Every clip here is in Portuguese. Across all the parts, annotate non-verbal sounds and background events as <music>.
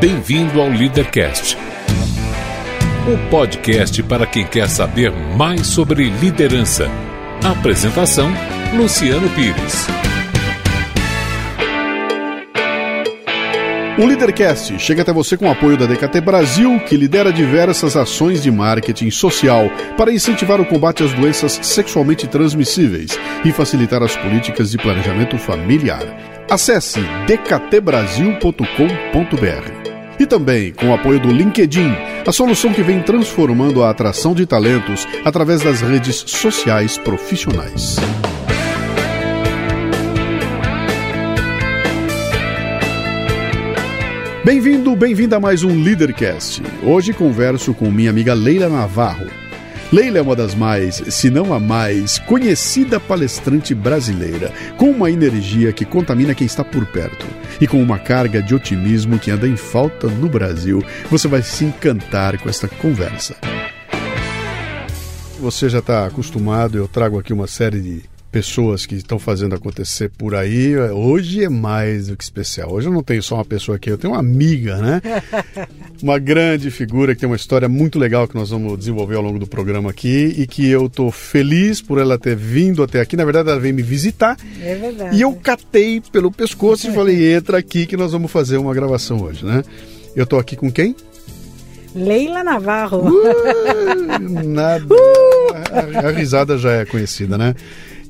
Bem-vindo ao Leadercast, o podcast para quem quer saber mais sobre liderança. Apresentação: Luciano Pires. O Leadercast chega até você com o apoio da DKT Brasil, que lidera diversas ações de marketing social para incentivar o combate às doenças sexualmente transmissíveis e facilitar as políticas de planejamento familiar. Acesse dktbrasil.com.br. E também com o apoio do LinkedIn, a solução que vem transformando a atração de talentos através das redes sociais profissionais. Bem-vindo, bem-vinda a mais um Leadercast. Hoje converso com minha amiga Leila Navarro. Leila é uma das mais, se não a mais, conhecida palestrante brasileira, com uma energia que contamina quem está por perto e com uma carga de otimismo que anda em falta no Brasil. Você vai se encantar com esta conversa. Você já está acostumado, eu trago aqui uma série de pessoas que estão fazendo acontecer por aí. Hoje é mais do que especial. Hoje eu não tenho só uma pessoa aqui, eu tenho uma amiga, né? <laughs> Uma grande figura que tem uma história muito legal que nós vamos desenvolver ao longo do programa aqui e que eu tô feliz por ela ter vindo até aqui. Na verdade, ela veio me visitar. É verdade. E eu catei pelo pescoço e falei: entra aqui que nós vamos fazer uma gravação hoje, né? Eu tô aqui com quem? Leila Navarro. Uh, nada. <laughs> Uh! A, a risada já é conhecida, né?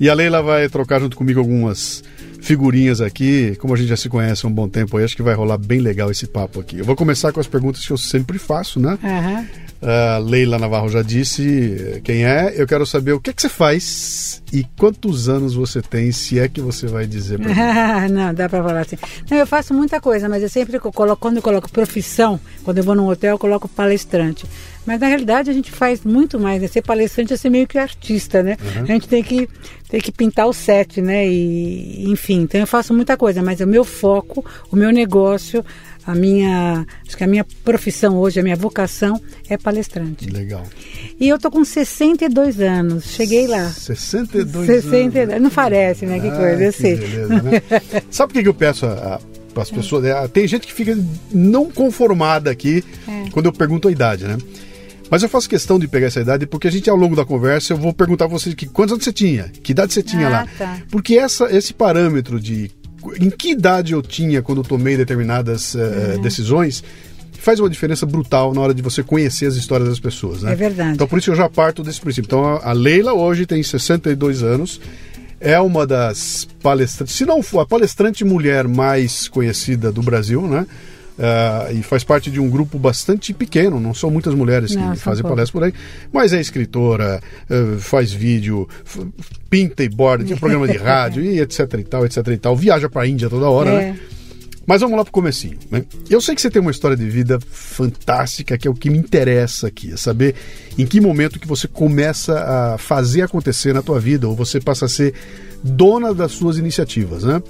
E a Leila vai trocar junto comigo algumas figurinhas aqui. Como a gente já se conhece há um bom tempo aí, acho que vai rolar bem legal esse papo aqui. Eu vou começar com as perguntas que eu sempre faço, né? Aham. Uh, Leila Navarro já disse quem é. Eu quero saber o que, é que você faz e quantos anos você tem, se é que você vai dizer pra <laughs> mim. não, dá pra falar assim. Não, eu faço muita coisa, mas eu sempre coloco, quando eu coloco profissão, quando eu vou num hotel, eu coloco palestrante. Mas na realidade a gente faz muito mais, né? Ser palestrante é ser meio que artista, né? Uhum. A gente tem que, tem que pintar o set, né? E, enfim, então eu faço muita coisa, mas o meu foco, o meu negócio, a minha, acho que a minha profissão hoje, a minha vocação é palestrante. Legal. E eu tô com 62 anos, cheguei lá. 62 62, anos. não parece, né? Que Ah, coisa, eu que sei. beleza, né? <laughs> Sabe por que eu peço para as pessoas? É, Tem gente que fica não conformada aqui É. quando eu pergunto a idade, né? Mas eu faço questão de pegar essa idade porque a gente, ao longo da conversa, eu vou perguntar a você que quantos anos você tinha, que idade você tinha Ah, lá. tá. Porque essa, esse parâmetro de em que idade eu tinha quando eu tomei determinadas eh, Uhum. decisões faz uma diferença brutal na hora de você conhecer as histórias das pessoas, né? É verdade. Então por isso eu já parto desse princípio. Então a a Leila hoje tem 62 anos, é uma das palestrantes, se não for a palestrante mulher mais conhecida do Brasil, né? Ah, e faz parte de um grupo bastante pequeno, não são muitas mulheres Não, que fazem palestra por aí, mas é escritora, eh, faz vídeo, pinta e borda, tem programa de <laughs> rádio e etc e tal, etc e tal, viaja para a Índia toda hora, É. né? Mas vamos lá pro comecinho. Né? Eu sei que você tem uma história de vida fantástica, que é o que me interessa aqui, é saber em que momento que você começa a fazer acontecer na tua vida, ou você passa a ser dona das suas iniciativas, né?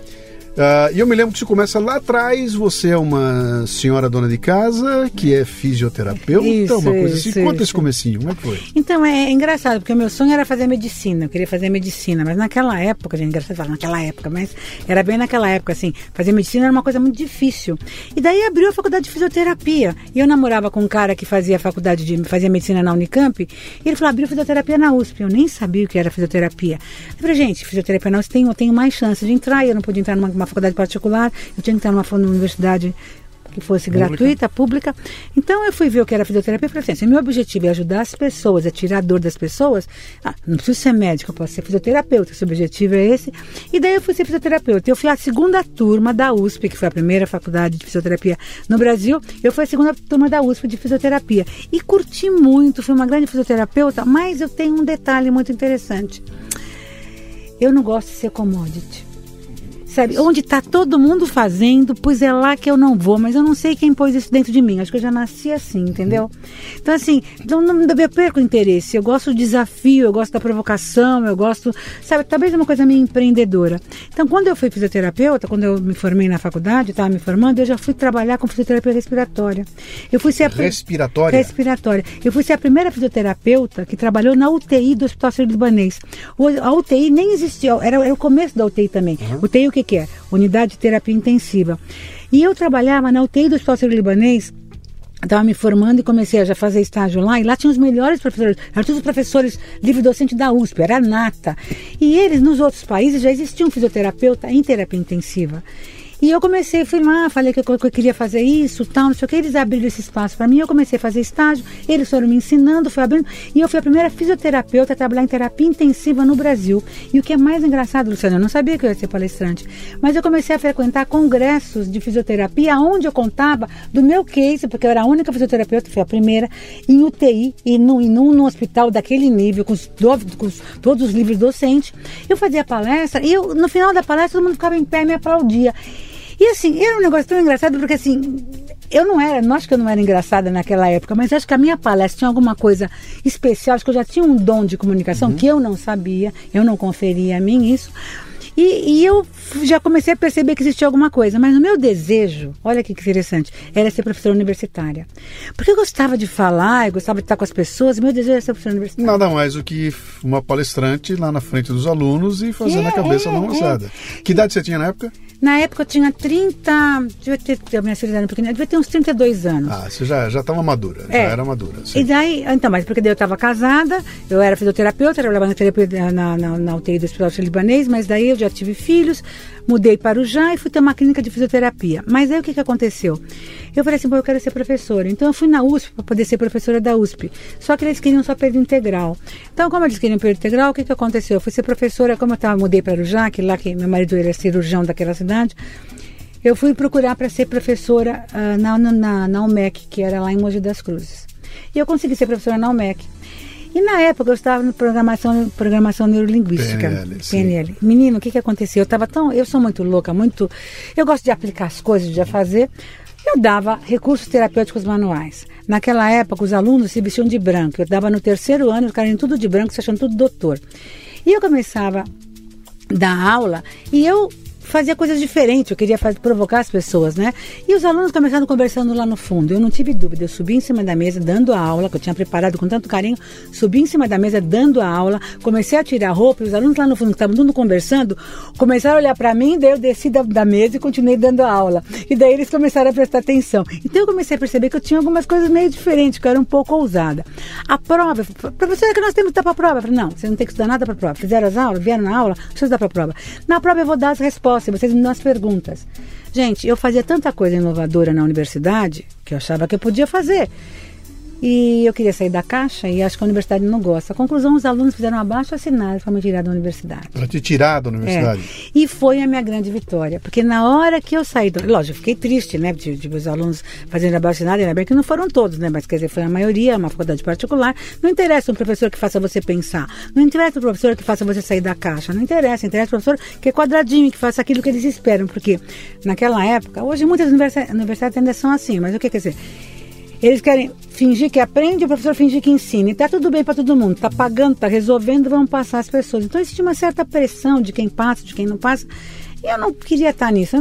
Ah, e eu me lembro que você começa lá atrás, você é uma senhora dona de casa, que é fisioterapeuta, Isso, uma coisa assim. isso, Conta isso. esse comecinho, como é que foi? Então é, é engraçado, porque o meu sonho era fazer medicina, eu queria fazer medicina, mas naquela época, gente, engraçado falar naquela época, mas era bem naquela época, assim, fazer medicina era uma coisa muito difícil. E daí abriu a faculdade de fisioterapia. E eu namorava com um cara que fazia faculdade de fazia medicina na Unicamp, e ele falou, abriu fisioterapia na USP. Eu nem sabia o que era fisioterapia. Eu falei, gente, fisioterapia na USP tem, eu tenho mais chance de entrar, e eu não podia entrar numa, numa faculdade particular, eu tinha que entrar numa, numa universidade que fosse Pública. gratuita, pública. Então eu fui ver o que era fisioterapia e falei assim, se meu objetivo é ajudar as pessoas, é tirar a dor das pessoas, ah, não preciso ser médico, eu posso ser fisioterapeuta, se o objetivo é esse. E daí eu fui ser fisioterapeuta. Eu fui a segunda turma da USP, que foi a primeira faculdade de fisioterapia no Brasil, eu fui a segunda turma da USP de fisioterapia. E curti muito, fui uma grande fisioterapeuta, mas eu tenho um detalhe muito interessante. Eu não gosto de ser commodity. Sabe, onde está todo mundo fazendo, pois é lá que eu não vou, mas eu não sei quem pôs isso dentro de mim. Acho que eu já nasci assim, entendeu? Então, assim, não, não eu perco o interesse. Eu gosto do desafio, eu gosto da provocação, eu gosto, sabe, talvez uma coisa meio empreendedora. Então, quando eu fui fisioterapeuta, quando eu me formei na faculdade, estava me formando, eu já fui trabalhar com fisioterapia respiratória. Eu fui ser a Respiratória? respiratória. Eu fui ser a primeira fisioterapeuta que trabalhou na UTI do Hospital Sírio-Libanês. A UTI nem existia, era, era o começo da UTI também. UTI o que, que é? unidade de terapia intensiva. E eu trabalhava na UTI do Hospital Sírio-Libanês estava me formando e comecei a já fazer estágio lá, e lá tinha os melhores professores, eram todos os professores livre-docente da USP, era nata. E eles, nos outros países, já existia um fisioterapeuta em terapia intensiva. E eu comecei, fui lá, falei que eu, que eu queria fazer isso, tal, não sei o que. Eles abriram esse espaço para mim, eu comecei a fazer estágio, eles foram me ensinando, foi abrindo. E eu fui a primeira fisioterapeuta a trabalhar em terapia intensiva no Brasil. E o que é mais engraçado, Luciana, eu não sabia que eu ia ser palestrante, mas eu comecei a frequentar congressos de fisioterapia, onde eu contava do meu case, porque eu era a única fisioterapeuta, fui a primeira, em UTI e e num, num hospital daquele nível, com, os, com os, todos os livros docentes. Eu fazia palestra e eu, no final da palestra todo mundo ficava em pé e me aplaudia. E assim, era um negócio tão engraçado, porque assim, eu não era, não acho que eu não era engraçada naquela época, mas acho que a minha palestra tinha alguma coisa especial, acho que eu já tinha um dom de comunicação uhum. que eu não sabia, eu não conferia a mim isso. E, e, eu já comecei a perceber que existia alguma coisa, mas o meu desejo, olha que interessante, era ser professora universitária. Porque eu gostava de falar, eu gostava de estar com as pessoas, meu desejo era ser professora universitária. Nada mais do que uma palestrante lá na frente dos alunos e fazendo é, a cabeça é, não é. Que idade você tinha na época? Na época eu tinha 30. Devia ter, a minha filha era pequena, devia ter uns 32 anos. Ah, você já estava madura, é. já era madura. Sim. E daí, então, mas porque daí eu estava casada, eu era fisioterapeuta, trabalhava na terapia na, na, na UTI do Hospital Libanês, mas daí eu já tive filhos, mudei para o Já e fui ter uma clínica de fisioterapia. Mas aí o que, que aconteceu? Eu falei assim, pô, eu quero ser professora. Então eu fui na USP para poder ser professora da USP. Só que eles queriam só período integral. Então, como eles queriam período integral, o que, que aconteceu? Eu fui ser professora, como eu tava, mudei para o Já, que lá que meu marido era cirurgião daquela cidade, eu fui procurar para ser professora uh, na, na, na UMEC, que era lá em Mogi das Cruzes. E eu consegui ser professora na UMEC. E na época eu estava no programação, programação neurolinguística. PNL. PNL. Menino, o que, que aconteceu? Eu estava tão. Eu sou muito louca, muito. Eu gosto de aplicar as coisas, de fazer. Eu dava recursos terapêuticos manuais. Naquela época, os alunos se vestiam de branco. Eu dava no terceiro ano, os caras tudo de branco, se achando tudo doutor. E eu começava a dar aula e eu fazia coisas diferentes, eu queria fazer, provocar as pessoas, né? E os alunos começaram conversando lá no fundo. Eu não tive dúvida, eu subi em cima da mesa dando a aula, que eu tinha preparado com tanto carinho, subi em cima da mesa dando a aula, comecei a tirar a roupa, e os alunos lá no fundo que estavam tudo conversando, começaram a olhar para mim, daí eu desci da, da, mesa e continuei dando a aula. E daí eles começaram a prestar atenção. Então eu comecei a perceber que eu tinha algumas coisas meio diferentes, que eu era um pouco ousada. A prova, professora, que nós temos que dar para a prova. Eu falei, não, você não tem que estudar nada para a prova. Fizeram as aulas, vieram na aula, precisa dar para a prova. Na prova eu vou dar as respostas se vocês me dão as perguntas. Gente, eu fazia tanta coisa inovadora na universidade que eu achava que eu podia fazer. E eu queria sair da caixa e acho que a universidade não gosta. A conclusão, os alunos fizeram abaixo assinado para me tirar da universidade. Para te tirar da universidade? É. E foi a minha grande vitória, porque na hora que eu saí, do... lógico, eu fiquei triste, né, de, de os alunos fazendo abaixo assinado, ainda bem que não foram todos, né, mas quer dizer, foi a maioria, uma faculdade particular. Não interessa um professor que faça você pensar, não interessa um professor que faça você sair da caixa, não interessa, interessa um professor que é quadradinho, que faça aquilo que eles esperam, porque naquela época, hoje muitas universidades ainda são assim, mas o que quer dizer? Eles querem fingir que aprende, o professor fingir que ensina. E tá tudo bem para todo mundo. Tá pagando, tá resolvendo, vão passar as pessoas. Então existe uma certa pressão de quem passa, de quem não passa. E eu não queria estar nisso.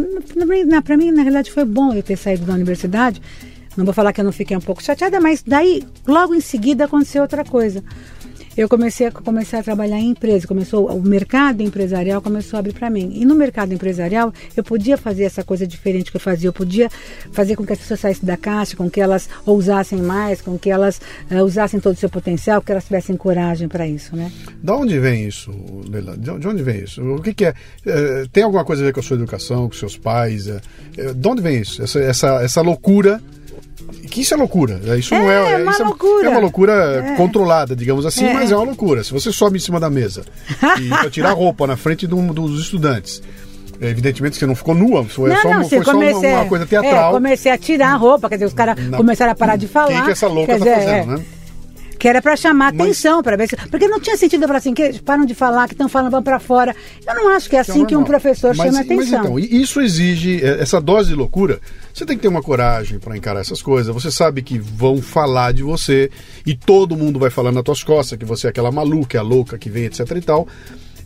Para mim, na realidade, foi bom eu ter saído da universidade. Não vou falar que eu não fiquei um pouco chateada, mas daí, logo em seguida, aconteceu outra coisa eu comecei a, comecei a trabalhar em empresa, começou o mercado empresarial começou a abrir para mim. E no mercado empresarial eu podia fazer essa coisa diferente que eu fazia, eu podia fazer com que as pessoas saíssem da caixa, com que elas ousassem mais, com que elas uh, usassem todo o seu potencial, que elas tivessem coragem para isso, né? Da onde vem isso, Leila? De onde vem isso? O que, que é? Uh, tem alguma coisa a ver com a sua educação, com seus pais? Uh, de onde vem isso? Essa, essa, essa loucura que isso é loucura. É, isso é, não é, é uma é, loucura. É uma loucura é. controlada, digamos assim, é. mas é uma loucura. Se você sobe em cima da mesa e <laughs> tirar roupa na frente de um, dos estudantes. Evidentemente que você não ficou nua, foi não, só, não, foi comecei, só uma, uma, coisa teatral. comecei a tirar a roupa, quer dizer, os caras começaram a parar de falar. O que, que essa louca está fazendo, né? Que era para chamar Mas... atenção, para ver se. Porque não tinha sentido eu falar assim, que param de falar, que estão falando, vão para fora. Eu não acho que é assim que, é um professor mas, chama atenção. Mas então, isso exige, é, essa dose de loucura, você tem que ter uma coragem para encarar essas coisas. Você sabe que vão falar de você e todo mundo vai falar nas tuas costas que você é aquela maluca, é a louca que vem, etc e tal.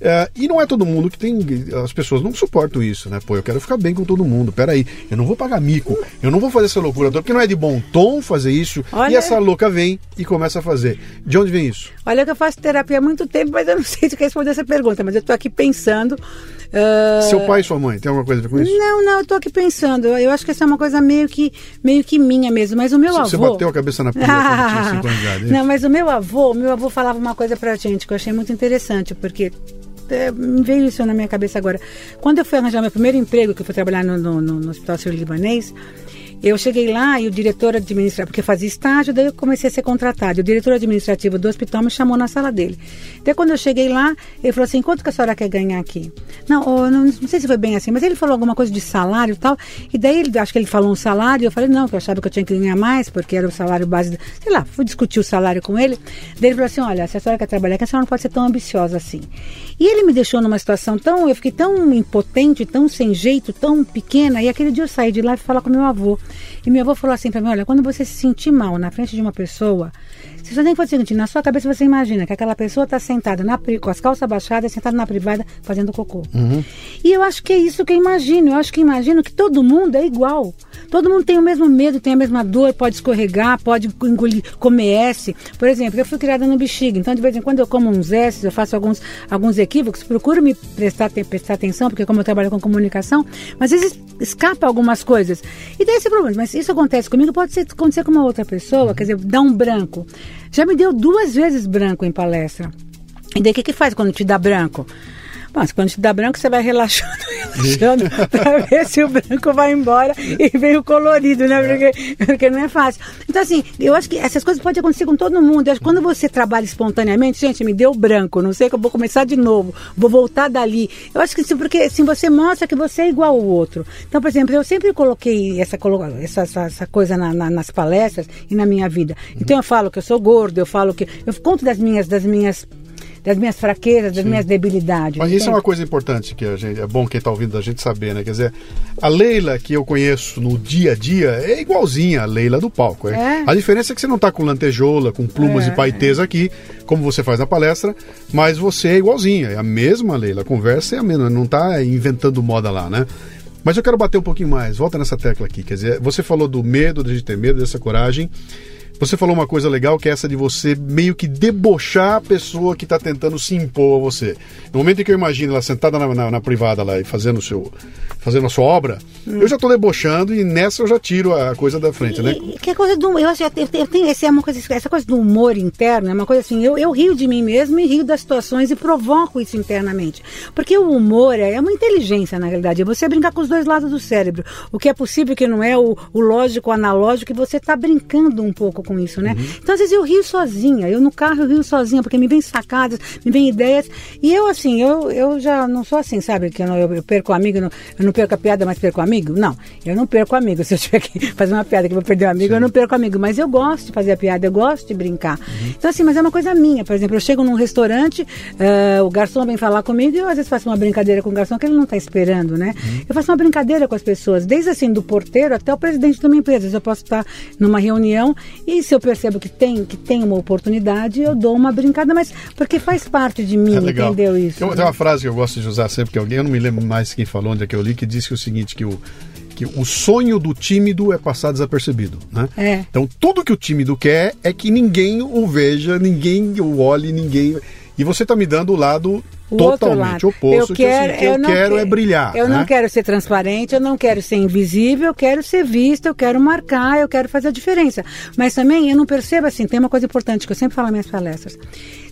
É, e não é todo mundo que tem. As pessoas não suportam isso, né? Pô, eu quero ficar bem com todo mundo. Peraí, eu não vou pagar mico, eu não vou fazer essa loucura toda, porque não é de bom tom fazer isso. Olha... E essa louca vem e começa a fazer. De onde vem isso? Olha que eu faço terapia há muito tempo, mas eu não <laughs> sei se responder essa pergunta, mas eu estou aqui pensando Uh, Seu pai e sua mãe, tem alguma coisa a ver com isso? Não, não, eu tô aqui pensando. Eu acho que essa é uma coisa meio que, meio que minha mesmo. Mas o meu Você avô. bateu a cabeça na pilha quando tinha cinco anos de idade, é <laughs> Não, mas o meu avô, o meu avô falava uma coisa pra gente que eu achei muito interessante, porque é, veio isso na minha cabeça agora. Quando eu fui arranjar meu primeiro emprego, que eu fui trabalhar no, no, no, no Hospital Sírio-Libanês, eu cheguei lá e o diretor administrativo, porque eu fazia estágio, daí eu comecei a ser contratado. O diretor administrativo do hospital me chamou na sala dele. Daí quando eu cheguei lá, ele falou assim, quanto que a senhora quer ganhar aqui? Não, ô, não, não sei se foi bem assim, mas ele falou alguma coisa de salário e tal. E daí, ele, acho que ele falou um salário, eu falei, não, que eu achava que eu tinha que ganhar mais, porque era o salário base, sei lá, fui discutir o salário com ele. Daí ele falou assim, olha, se a senhora quer trabalhar aqui, a senhora não pode ser tão ambiciosa assim. E ele me deixou numa situação tão, eu fiquei tão impotente, tão sem jeito, tão pequena, e aquele dia eu saí de lá e fui falar com meu avô. E meu avô falou assim para mim, olha, quando você se sentir mal na frente de uma pessoa, você só tem que fazer o seguinte, na sua cabeça você imagina que aquela pessoa está sentada na, com as calças baixadas, sentada na privada, fazendo cocô. E eu acho que é isso que eu imagino. Eu acho que imagino que todo mundo é igual. Todo mundo tem o mesmo medo, tem a mesma dor, pode escorregar, pode engolir, comer S. Por exemplo, eu fui criada no bexiga, então de vez em quando eu como uns S, eu faço alguns, alguns equívocos, procuro me prestar, prestar atenção, porque como eu trabalho com comunicação, mas às vezes escapa algumas coisas. E daí esse problema, mas isso acontece comigo, pode ser, acontecer com uma outra pessoa, quer dizer, dá um branco. Já me deu duas vezes branco em palestra. E daí o que, que faz quando te dá branco? Mas quando te dá branco, você vai relaxando, <laughs> relaxando, para ver se o branco vai embora e vem o colorido, né? Porque, porque não é fácil. Então, assim, eu acho que essas coisas podem acontecer com todo mundo. Eu acho que quando você trabalha espontaneamente, gente, me deu branco, não sei que eu vou começar de novo, vou voltar dali. Eu acho que assim, porque assim, você mostra que você é igual ao outro. Então, por exemplo, eu sempre coloquei essa, essa, essa, essa coisa na- na- nas palestras e na minha vida. Então, eu falo que eu sou gordo, eu falo que. Eu conto das minhas. Das minhas das minhas fraquezas, das minhas debilidades. Mas isso é entende? uma coisa importante que a gente, é bom quem está ouvindo a gente saber, né? Quer dizer, a Leila que eu conheço no dia a dia é igualzinha a Leila do palco. É? É. A diferença é que você não está com lantejola, com plumas É, e paetês aqui, como você faz na palestra, mas você é igualzinha, é a mesma Leila, a conversa é a mesma, não está inventando moda lá, né? Mas eu quero bater um pouquinho mais, volta nessa tecla aqui, quer dizer, você falou do medo, de ter medo, dessa coragem. Você falou uma coisa legal que é essa de você meio que debochar a pessoa que está tentando se impor a você. No momento em que eu imagino ela sentada na, na- na privada lá e fazendo, o seu, fazendo a sua obra, eu já estou debochando e nessa eu já tiro a coisa da frente, né? E- Que é coisa do eu, acho- eu, eu, eu tenho essa é uma coisa essa coisa do humor interno é uma coisa assim eu, eu rio de mim mesmo e rio das situações e provoco isso internamente porque o humor é uma inteligência na realidade é você brincar com os dois lados do cérebro o que é possível que não é o, o lógico o analógico e você está brincando um pouco com isso né? Então às vezes eu rio sozinha. Eu no carro eu rio sozinha porque me vem sacadas me vem ideias. E eu assim eu, eu já não sou assim sabe? Que eu, não, eu, perco amigo eu não, eu não perco a piada mas perco amigo? Não eu não perco amigo. <laughs> Se eu tiver que fazer uma piada que vou perder o amigo eu não perco amigo. Mas eu gosto de fazer a piada eu gosto de brincar. Então assim mas é uma coisa minha. Por exemplo eu chego num restaurante eh, o garçom vem falar comigo e eu às vezes faço uma brincadeira com o garçom que ele não está esperando né? Eu faço uma brincadeira com as pessoas desde assim do porteiro até o presidente de uma empresa. Eu posso estar numa reunião e se eu percebo que tem que tem uma oportunidade eu dou uma brincada mas porque faz parte de mim É entendeu isso Tem uma- tem uma frase que eu gosto de usar sempre que alguém, eu não me lembro mais quem falou, onde é que eu li, que disse que o seguinte, que o, que o sonho do tímido é passar desapercebido, né? É. Então tudo que o tímido quer é que ninguém o veja, ninguém o olhe, ninguém... E você está me dando o lado O totalmente lado. oposto, eu que, assim, quero, que eu, não quero é que- brilhar. Eu né? não quero ser transparente, eu não quero ser invisível, eu quero ser vista, eu quero marcar, eu quero fazer a diferença. Mas também eu não percebo assim, tem uma coisa importante que eu sempre falo nas minhas palestras.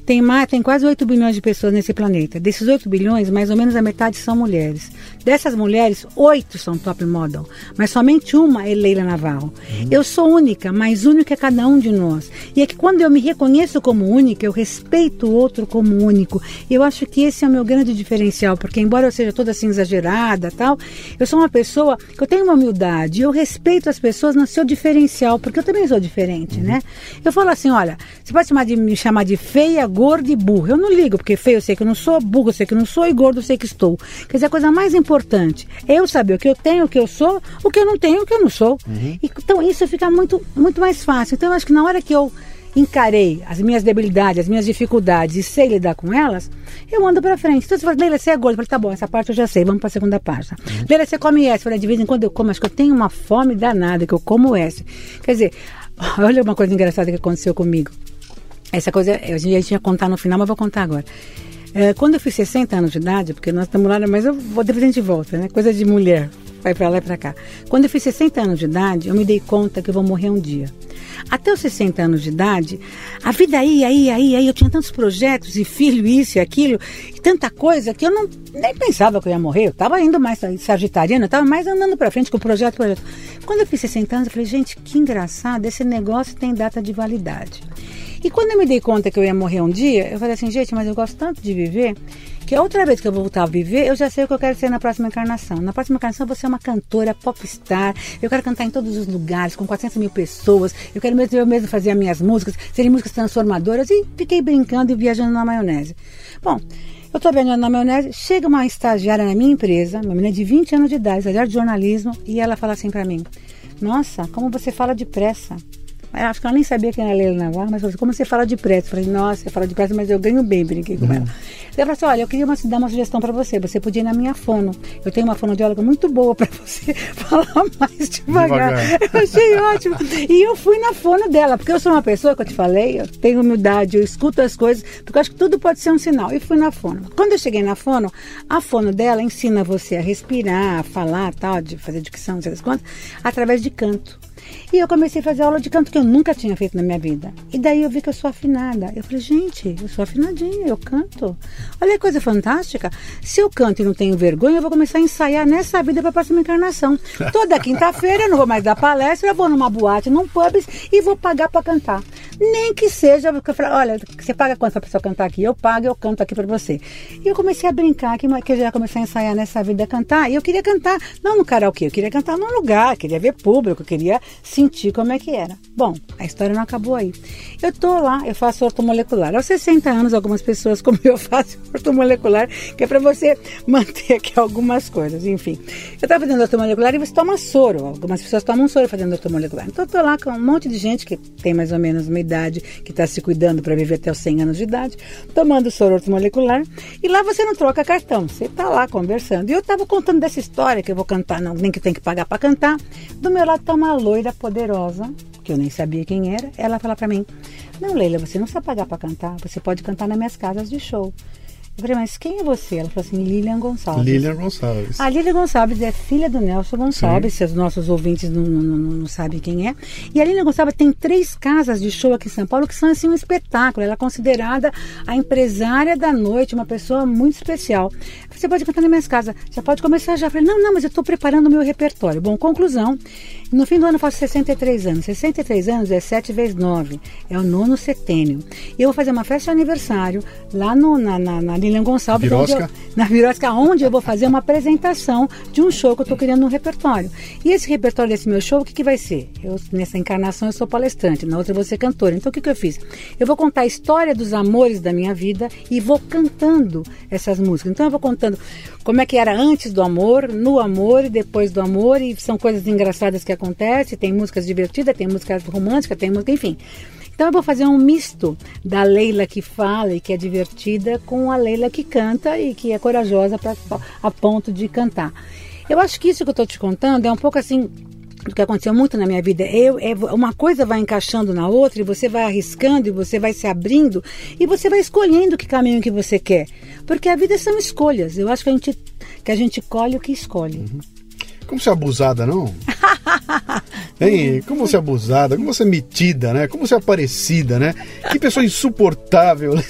Tem, mais, tem quase 8 bilhões de pessoas nesse planeta. Desses 8 bilhões, mais ou menos a metade são mulheres. Dessas mulheres, 8 são top model, mas somente uma é Leila Navarro. Eu sou única, mas única é cada um de nós. E é que quando eu me reconheço como única, eu respeito o outro como único. E eu acho que esse é o meu grande diferencial, porque embora eu seja toda assim exagerada tal, eu sou uma pessoa que eu tenho uma humildade, eu respeito as pessoas no seu diferencial, porque eu também sou diferente, né? Eu falo assim, olha, você pode chamar de, me chamar de feia, gorda e burra. Eu não ligo, porque feio eu sei que eu não sou, burro eu sei que eu não sou e gordo eu sei que estou. Quer dizer, a coisa mais importante é eu saber o que eu tenho, o que eu sou, o que eu não tenho, o que eu não sou. E, então isso fica muito, muito mais fácil. Então eu acho que na hora que eu encarei as minhas debilidades, as minhas dificuldades e sei lidar com elas, eu ando pra frente. Então você fala, Leila, você é gorda. Eu falei, tá bom, essa parte eu já sei, vamos pra segunda página. Leila, você come essa. Eu falei, de vez em quando eu como, acho que eu tenho uma fome danada, que eu como essa. Quer dizer, <laughs> olha uma coisa engraçada que aconteceu comigo. Essa coisa, a gente ia contar no final, mas vou contar agora. É, quando eu fiz 60 anos de idade, porque nós estamos lá, mas eu vou depois a gente volta, né? Coisa de mulher, vai para lá e para cá. Quando eu fiz 60 anos de idade, eu me dei conta que eu vou morrer um dia. Até os 60 anos de idade, a vida ia, ia, ia, ia. Eu tinha tantos projetos e filho, isso e aquilo, e tanta coisa que eu não nem pensava que eu ia morrer. Eu estava indo mais sagitariano, eu estava mais andando para frente com o projeto, projeto. Quando eu fiz 60 anos, eu falei, gente, que engraçado, esse negócio tem data de validade. E quando eu me dei conta que eu ia morrer um dia, eu falei assim, gente, mas eu gosto tanto de viver que a outra vez que eu voltar a viver, eu já sei o que eu quero ser na próxima encarnação. Na próxima encarnação, você é uma cantora popstar. Eu quero cantar em todos os lugares, com 400 mil pessoas. Eu quero mesmo, eu mesmo fazer as minhas músicas, serem músicas transformadoras. E fiquei brincando e viajando na maionese. Bom, eu estou viajando na maionese, chega uma estagiária na minha empresa, uma menina de 20 anos de idade, estagiária de jornalismo, e ela fala assim para mim: Nossa, como você fala depressa. Eu acho que ela nem sabia quem era Leila Navarro, mas falou assim, como você fala depressa? Eu falei, nossa, você fala depressa, mas eu ganho bem, brinquei com uhum. ela. Ela falou assim, olha, eu queria uma, dar uma sugestão para você, você podia ir na minha fono. Eu tenho uma fonoaudióloga muito boa para <laughs> você falar mais devagar. devagar. Eu achei ótimo. E eu fui na fono dela, porque eu sou uma pessoa que eu te falei, eu tenho humildade, eu escuto as coisas, porque eu acho que tudo pode ser um sinal. E fui na fono. Quando eu cheguei na fono, a fono dela ensina você a respirar, a falar, tal, de fazer dicção, não sei das quantas, através de canto. E eu comecei a fazer aula de canto que eu nunca tinha feito na minha vida. E daí eu vi que eu sou afinada. Eu falei, gente, eu sou afinadinha, eu canto. Olha que coisa fantástica. Se eu canto e não tenho vergonha, eu vou começar a ensaiar nessa vida para a próxima encarnação. Toda quinta-feira eu não vou mais dar palestra, eu vou numa boate, num pub e vou pagar para cantar. Nem que seja, porque eu falei, olha, você paga quanto para pessoa cantar aqui? Eu pago, eu canto aqui para você. E eu comecei a brincar, que, que eu já comecei a ensaiar nessa vida cantar. E eu queria cantar, não no karaokê, eu queria cantar num lugar, queria ver público, queria sentir como é que era. Bom, a história não acabou aí. Eu tô lá, eu faço ortomolecular. Aos 60 anos, algumas pessoas, como eu, <laughs> faço ortomolecular, que é para você manter aqui algumas coisas, enfim. Eu estava fazendo ortomolecular e você toma soro. Algumas pessoas tomam soro fazendo ortomolecular. Então eu tô lá com um monte de gente que tem mais ou menos uma idade, que está se cuidando para viver até os 100 anos de idade, tomando soro ortomolecular. E lá você não troca cartão, você está lá conversando. E eu estava contando dessa história que eu vou cantar, não, nem que tem que pagar para cantar. Do meu lado está uma loira poderosa, que eu nem sabia quem era, ela fala para mim: Não, Leila, você não precisa pagar para cantar, você pode cantar nas minhas casas de show. Eu falei, mas quem é você? Ela falou assim, Lilian Gonçalves. Lilian Gonçalves. A Lilian Gonçalves é filha do Nelson Gonçalves, Sim. se os nossos ouvintes não, não, não, não, sabem quem é. E a Lilian Gonçalves tem três casas de show aqui em São Paulo que são assim um espetáculo. Ela é considerada a empresária da noite, uma pessoa muito especial. Você pode cantar nas minhas casas, já pode começar já. Eu falei, não, não, mas eu estou preparando o meu repertório. Bom, conclusão, no fim do ano eu faço 63 anos. 63 anos é 7 vezes 9, é o nono setênio. E eu vou fazer uma festa de aniversário lá no, na, na, na Lilian Gonçalves. Virosca. Na Virosca, onde eu vou fazer uma apresentação de um show que eu estou criando no repertório. E esse repertório desse meu show, o que, que vai ser? Eu, nessa encarnação eu sou palestrante, na outra eu vou ser cantora. Então o que, que eu fiz? Eu vou contar a história dos amores da minha vida e vou cantando essas músicas. Então eu vou contando como é que era antes do amor, no amor e depois do amor, e são coisas engraçadas que acontece, tem músicas divertidas, tem músicas românticas, tem música, enfim. Então eu vou fazer um misto da Leila que fala e que é divertida com a Leila que canta e que é corajosa pra, a ponto de cantar. Eu acho que isso que eu estou te contando é um pouco assim do que aconteceu muito na minha vida. Eu, é, uma coisa vai encaixando na outra e você vai arriscando e você vai se abrindo e você vai escolhendo que caminho que você quer. Porque a vida são escolhas. Eu acho que a gente, que a gente colhe o que escolhe. Uhum. Como você é abusada, não? <laughs> hein? Como você é abusada, como você é metida, né? Como você é aparecida, né? Que pessoa insuportável. <laughs>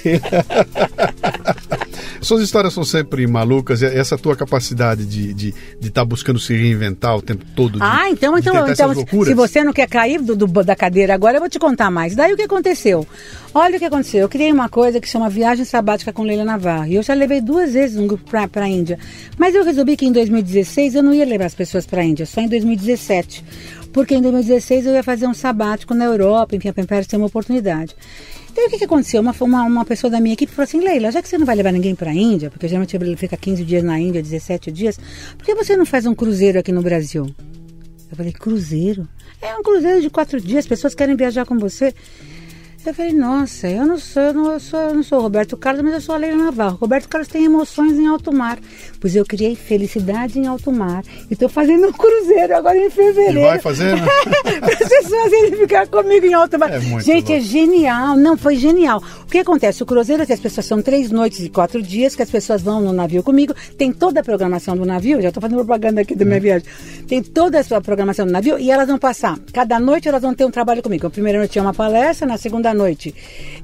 Suas histórias são sempre malucas. Essa tua capacidade de estar de, de tá buscando se reinventar o tempo todo. De, ah, então, então, então se você não quer cair do, do, da cadeira agora, eu vou te contar mais. Daí o que aconteceu? Olha o que aconteceu. Eu criei uma coisa que chama Viagem Sabática com Leila Navarro. E eu já levei duas vezes um grupo para a Índia. Mas eu resolvi que em 2016 eu não ia levar as pessoas para a Índia, só em 2017. Porque em 2016 eu ia fazer um sabático na Europa, enfim, para ter uma oportunidade. Então o que, que aconteceu? Uma, uma, uma pessoa da minha equipe falou assim, Leila, já que você não vai levar ninguém para a Índia, porque geralmente ele fica 15 dias na Índia, 17 dias, por que você não faz um cruzeiro aqui no Brasil? Eu falei, cruzeiro? É um cruzeiro de quatro dias, pessoas querem viajar com você. Eu falei, nossa, eu não sou, eu não sou, eu não sou Roberto Carlos, mas eu sou a Leila Navarro. Roberto Carlos tem emoções em alto mar. Pois eu criei felicidade em alto mar. E estou fazendo um cruzeiro agora em fevereiro. E vai fazer, né? Para as pessoas irem ficar comigo em alto mar. É Gente, é genial. Não, foi genial. O que acontece? O cruzeiro, as pessoas são três noites e quatro dias que as pessoas vão no navio comigo. Tem toda a programação do navio. Já estou fazendo propaganda aqui da minha hum. viagem. Tem toda a sua programação do navio e elas vão passar. Cada noite elas vão ter um trabalho comigo. A primeira noite é uma palestra, na segunda noite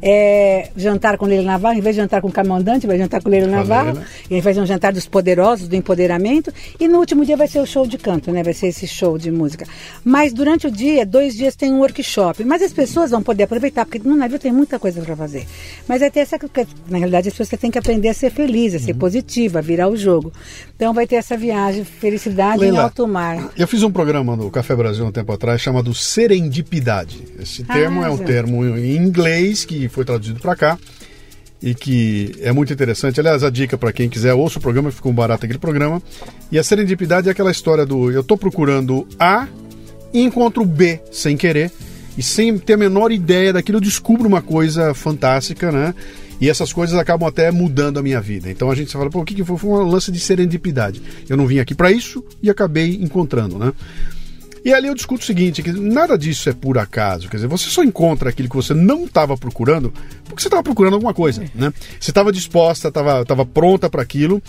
é, jantar com Leila Navarro, em vez de jantar com o comandante, vai jantar com Leila Navarro, e vai fazer um jantar dos poderosos, do empoderamento, e no último dia vai ser o show de canto, né? Vai ser esse show de música. Mas durante o dia, dois dias tem um workshop, mas as pessoas vão poder aproveitar, porque no navio tem muita coisa para fazer. Mas é ter essa, na realidade, as pessoas têm que aprender a ser feliz, a ser uhum. positiva, a virar o jogo. Então vai ter essa viagem, felicidade Leila, em alto mar. Eu fiz um programa no Café Brasil um tempo atrás chamado Serendipidade. Esse termo ah, é um termo em inglês que foi traduzido para cá e que é muito interessante. Aliás, a dica para quem quiser, ouça o programa, ficou barato aquele programa. E a serendipidade é aquela história do eu estou procurando A e encontro B sem querer e sem ter a menor ideia daquilo, eu descubro uma coisa fantástica, né? E essas coisas acabam até mudando a minha vida. Então a gente fala, pô, o que, que foi? Foi uma lance de serendipidade. Eu não vim aqui para isso e acabei encontrando, né? E ali eu discuto o seguinte, que nada disso é por acaso. Quer dizer, você só encontra aquilo que você não estava procurando porque você estava procurando alguma coisa, né? Você estava disposta, estava pronta para aquilo.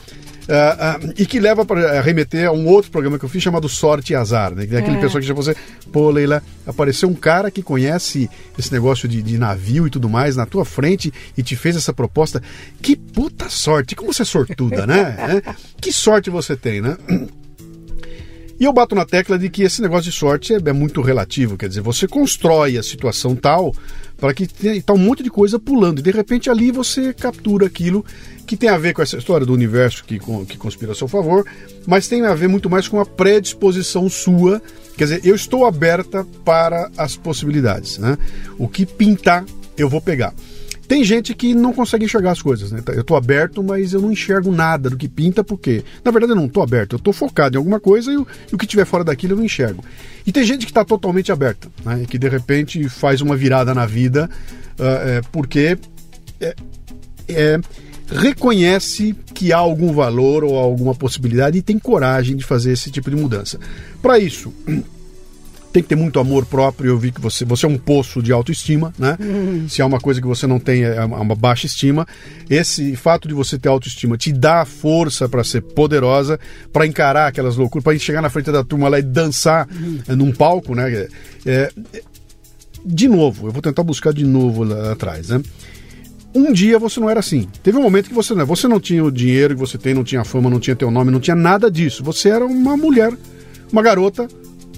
Uh, uh, e que leva para remeter a um outro programa que eu fiz chamado Sorte e Azar, né? Aquele é. pessoal que já você, pô, Leila, apareceu um cara que conhece esse negócio de, de, navio e tudo mais na tua frente e te fez essa proposta. Que puta sorte! Como você é sortuda, né? <laughs> é? Que sorte você tem, né? E eu bato na tecla de que esse negócio de sorte é, é muito relativo, quer dizer, você constrói a situação tal para que tenha tá um monte de coisa pulando e de repente ali você captura aquilo que tem a ver com essa história do universo que, que conspira a seu favor, mas tem a ver muito mais com a predisposição sua. Quer dizer, eu estou aberta para as possibilidades. Né? O que pintar, eu vou pegar. Tem gente que não consegue enxergar as coisas, né? Eu estou aberto, mas eu não enxergo nada do que pinta, porque, na verdade, eu não estou aberto, eu estou focado em alguma coisa e o, e o que tiver fora daquilo eu não enxergo. E tem gente que está totalmente aberta, né? Que de repente faz uma virada na vida, uh, é, porque é, é, reconhece que há algum valor ou alguma possibilidade e tem coragem de fazer esse tipo de mudança. Para isso tem que ter muito amor próprio. Eu vi que você, você é um poço de autoestima, né? Uhum. Se há uma coisa que você não tem, é uma baixa estima. Esse fato de você ter autoestima te dá força para ser poderosa, para encarar aquelas loucuras, para chegar na frente da turma lá e dançar uhum. num palco, né? É, é, de novo, eu vou tentar buscar de novo lá atrás, né? Um dia você não era assim. Teve um momento que você não, você não tinha o dinheiro que você tem, não tinha fama, não tinha teu nome, não tinha nada disso. Você era uma mulher, uma garota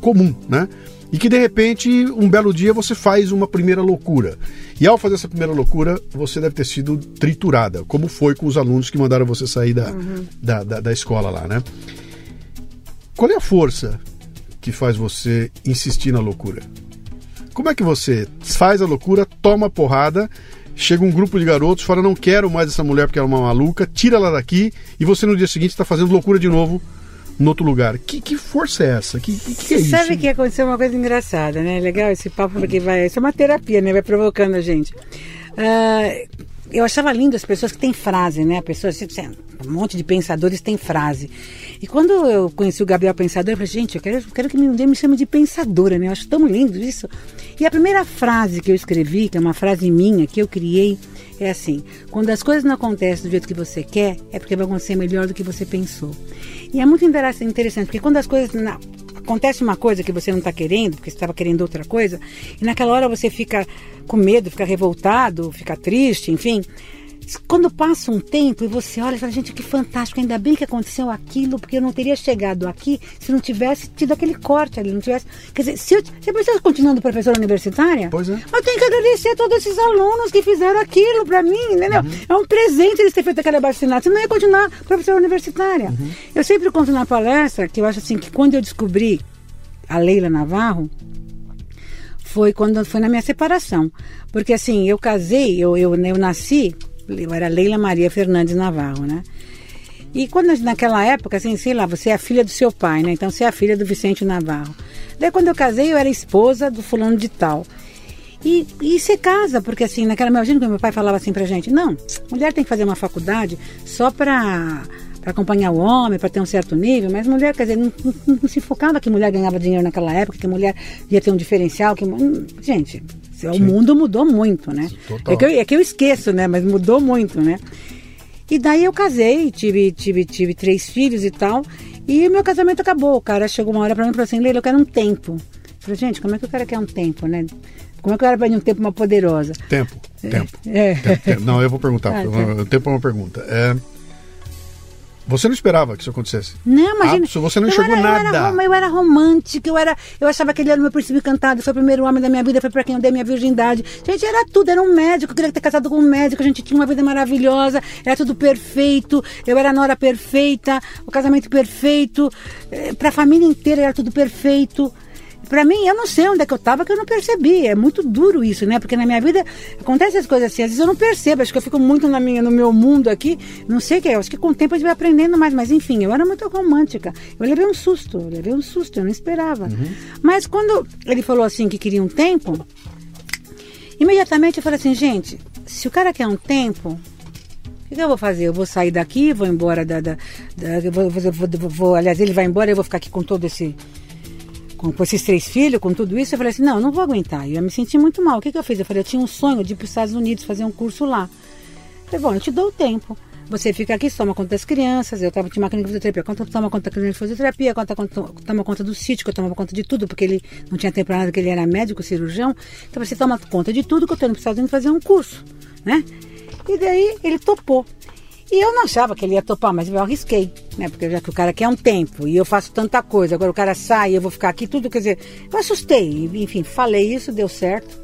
comum, né? E que de repente, um belo dia, você faz uma primeira loucura. E ao fazer essa primeira loucura, você deve ter sido triturada, como foi com os alunos que mandaram você sair da, uhum. da, da, da escola lá, né? Qual é a força que faz você insistir na loucura? Como é que você faz a loucura, toma porrada, chega um grupo de garotos, fala: Não quero mais essa mulher porque ela é uma maluca, tira ela daqui, e você no dia seguinte está fazendo loucura de novo no outro lugar. Que, que força é essa? Que, que, que é isso? Sabe que aconteceu uma coisa engraçada, né? Legal esse papo porque vai. Isso é uma terapia, né? Vai provocando a gente. Uh, eu achava lindo as pessoas que têm frase, né? Pessoas, um monte de pensadores têm frase. E quando eu conheci o Gabriel Pensador, eu falei, gente, eu quero, eu quero que um dia me chame de pensadora, né? Eu acho tão lindo isso. E a primeira frase que eu escrevi, que é uma frase minha, que eu criei, é assim: quando as coisas não acontecem do jeito que você quer, é porque vai acontecer melhor do que você pensou. E é muito interessante, porque quando as coisas. Não, acontece uma coisa que você não está querendo, porque você estava querendo outra coisa, e naquela hora você fica com medo, fica revoltado, fica triste, enfim. Quando passa um tempo e você olha e fala, gente, que fantástico, ainda bem que aconteceu aquilo, porque eu não teria chegado aqui se não tivesse tido aquele corte ali, não tivesse. Quer dizer, se eu, você precisa continuando professora universitária? Pois é. Eu tenho que agradecer a todos esses alunos que fizeram aquilo para mim, entendeu? Uhum. É um presente eles terem feito aquela bacilhada, senão eu ia continuar professora universitária. Uhum. Eu sempre conto na palestra que eu acho assim que quando eu descobri a Leila Navarro, foi quando foi na minha separação. Porque assim, eu casei, eu, eu, eu nasci eu era Leila Maria Fernandes Navarro, né? E quando naquela época, assim, sei lá, você é a filha do seu pai, né? Então você é a filha do Vicente Navarro. Daí quando eu casei, eu era esposa do fulano de tal. E, e você casa, porque assim, naquela imagina que meu pai falava assim pra gente, não, mulher tem que fazer uma faculdade só pra para acompanhar o homem, para ter um certo nível, mas mulher, quer dizer, não, não, não, se focava que mulher ganhava dinheiro naquela época, que mulher ia ter um diferencial, que gente, o Sim. mundo mudou muito, né? É que, eu, é que eu esqueço, né? Mas mudou muito, né? E daí eu casei, tive, tive, tive três filhos e tal, e meu casamento acabou. O cara chegou uma hora para mim e falou assim, Leila, eu quero um tempo. Eu falei, gente, como é que o cara quer um tempo, né? Como é que o cara pede um tempo uma poderosa? Tempo, tempo. É. tempo, tempo. Não, eu vou perguntar. <laughs> Ah, tá. Tempo é uma pergunta. É, você não esperava que isso acontecesse? Não, imagina. Ah, você não enxergou era, nada. Eu era, eu era romântica, eu, era, eu achava que ele era o meu príncipe encantado, foi o primeiro homem da minha vida, foi para quem eu dei minha virgindade. Gente, era tudo, era um médico, eu queria ter casado com um médico, a gente tinha uma vida maravilhosa, era tudo perfeito, eu era a nora perfeita, o casamento perfeito, eh, para a família inteira era tudo perfeito para mim, eu não sei onde é que eu tava que eu não percebi. É muito duro isso, né? Porque na minha vida acontecem as coisas assim, às vezes eu não percebo, acho que eu fico muito na minha, no meu mundo aqui, não sei o que é, acho que com o tempo a gente vai aprendendo mais, mas enfim, eu era muito romântica. Eu levei um susto, eu levei um susto, eu não esperava. Uhum. Mas quando ele falou assim que queria um tempo, imediatamente eu falei assim, gente, se o cara quer um tempo, o que eu vou fazer? Eu vou sair daqui, vou embora da. da, da vou, vou, vou, aliás, ele vai embora, eu vou ficar aqui com todo esse com, com, esses três filhos, com tudo isso, eu falei assim, não, eu não vou aguentar. Eu me senti muito mal. O que, que eu fiz? Eu falei, eu tinha um sonho de ir para os Estados Unidos fazer um curso lá. Eu falei, bom, eu te dou o tempo. Você fica aqui, toma conta das crianças. Eu tava, tinha uma clínica de fisioterapia. Conta, toma conta da clínica de fisioterapia, conta, conta, toma conta do sítio, que eu tomava conta de tudo, porque ele não tinha tempo para nada, porque ele era médico, cirurgião. Então você toma conta de tudo, que eu estou indo para os Estados Unidos fazer um curso, né? E daí ele topou. E eu não achava que ele ia topar, mas eu arrisquei, né? Porque já que o cara quer um tempo e eu faço tanta coisa, agora o cara sai eu vou ficar aqui, tudo, quer dizer, eu assustei. Enfim, falei isso, deu certo.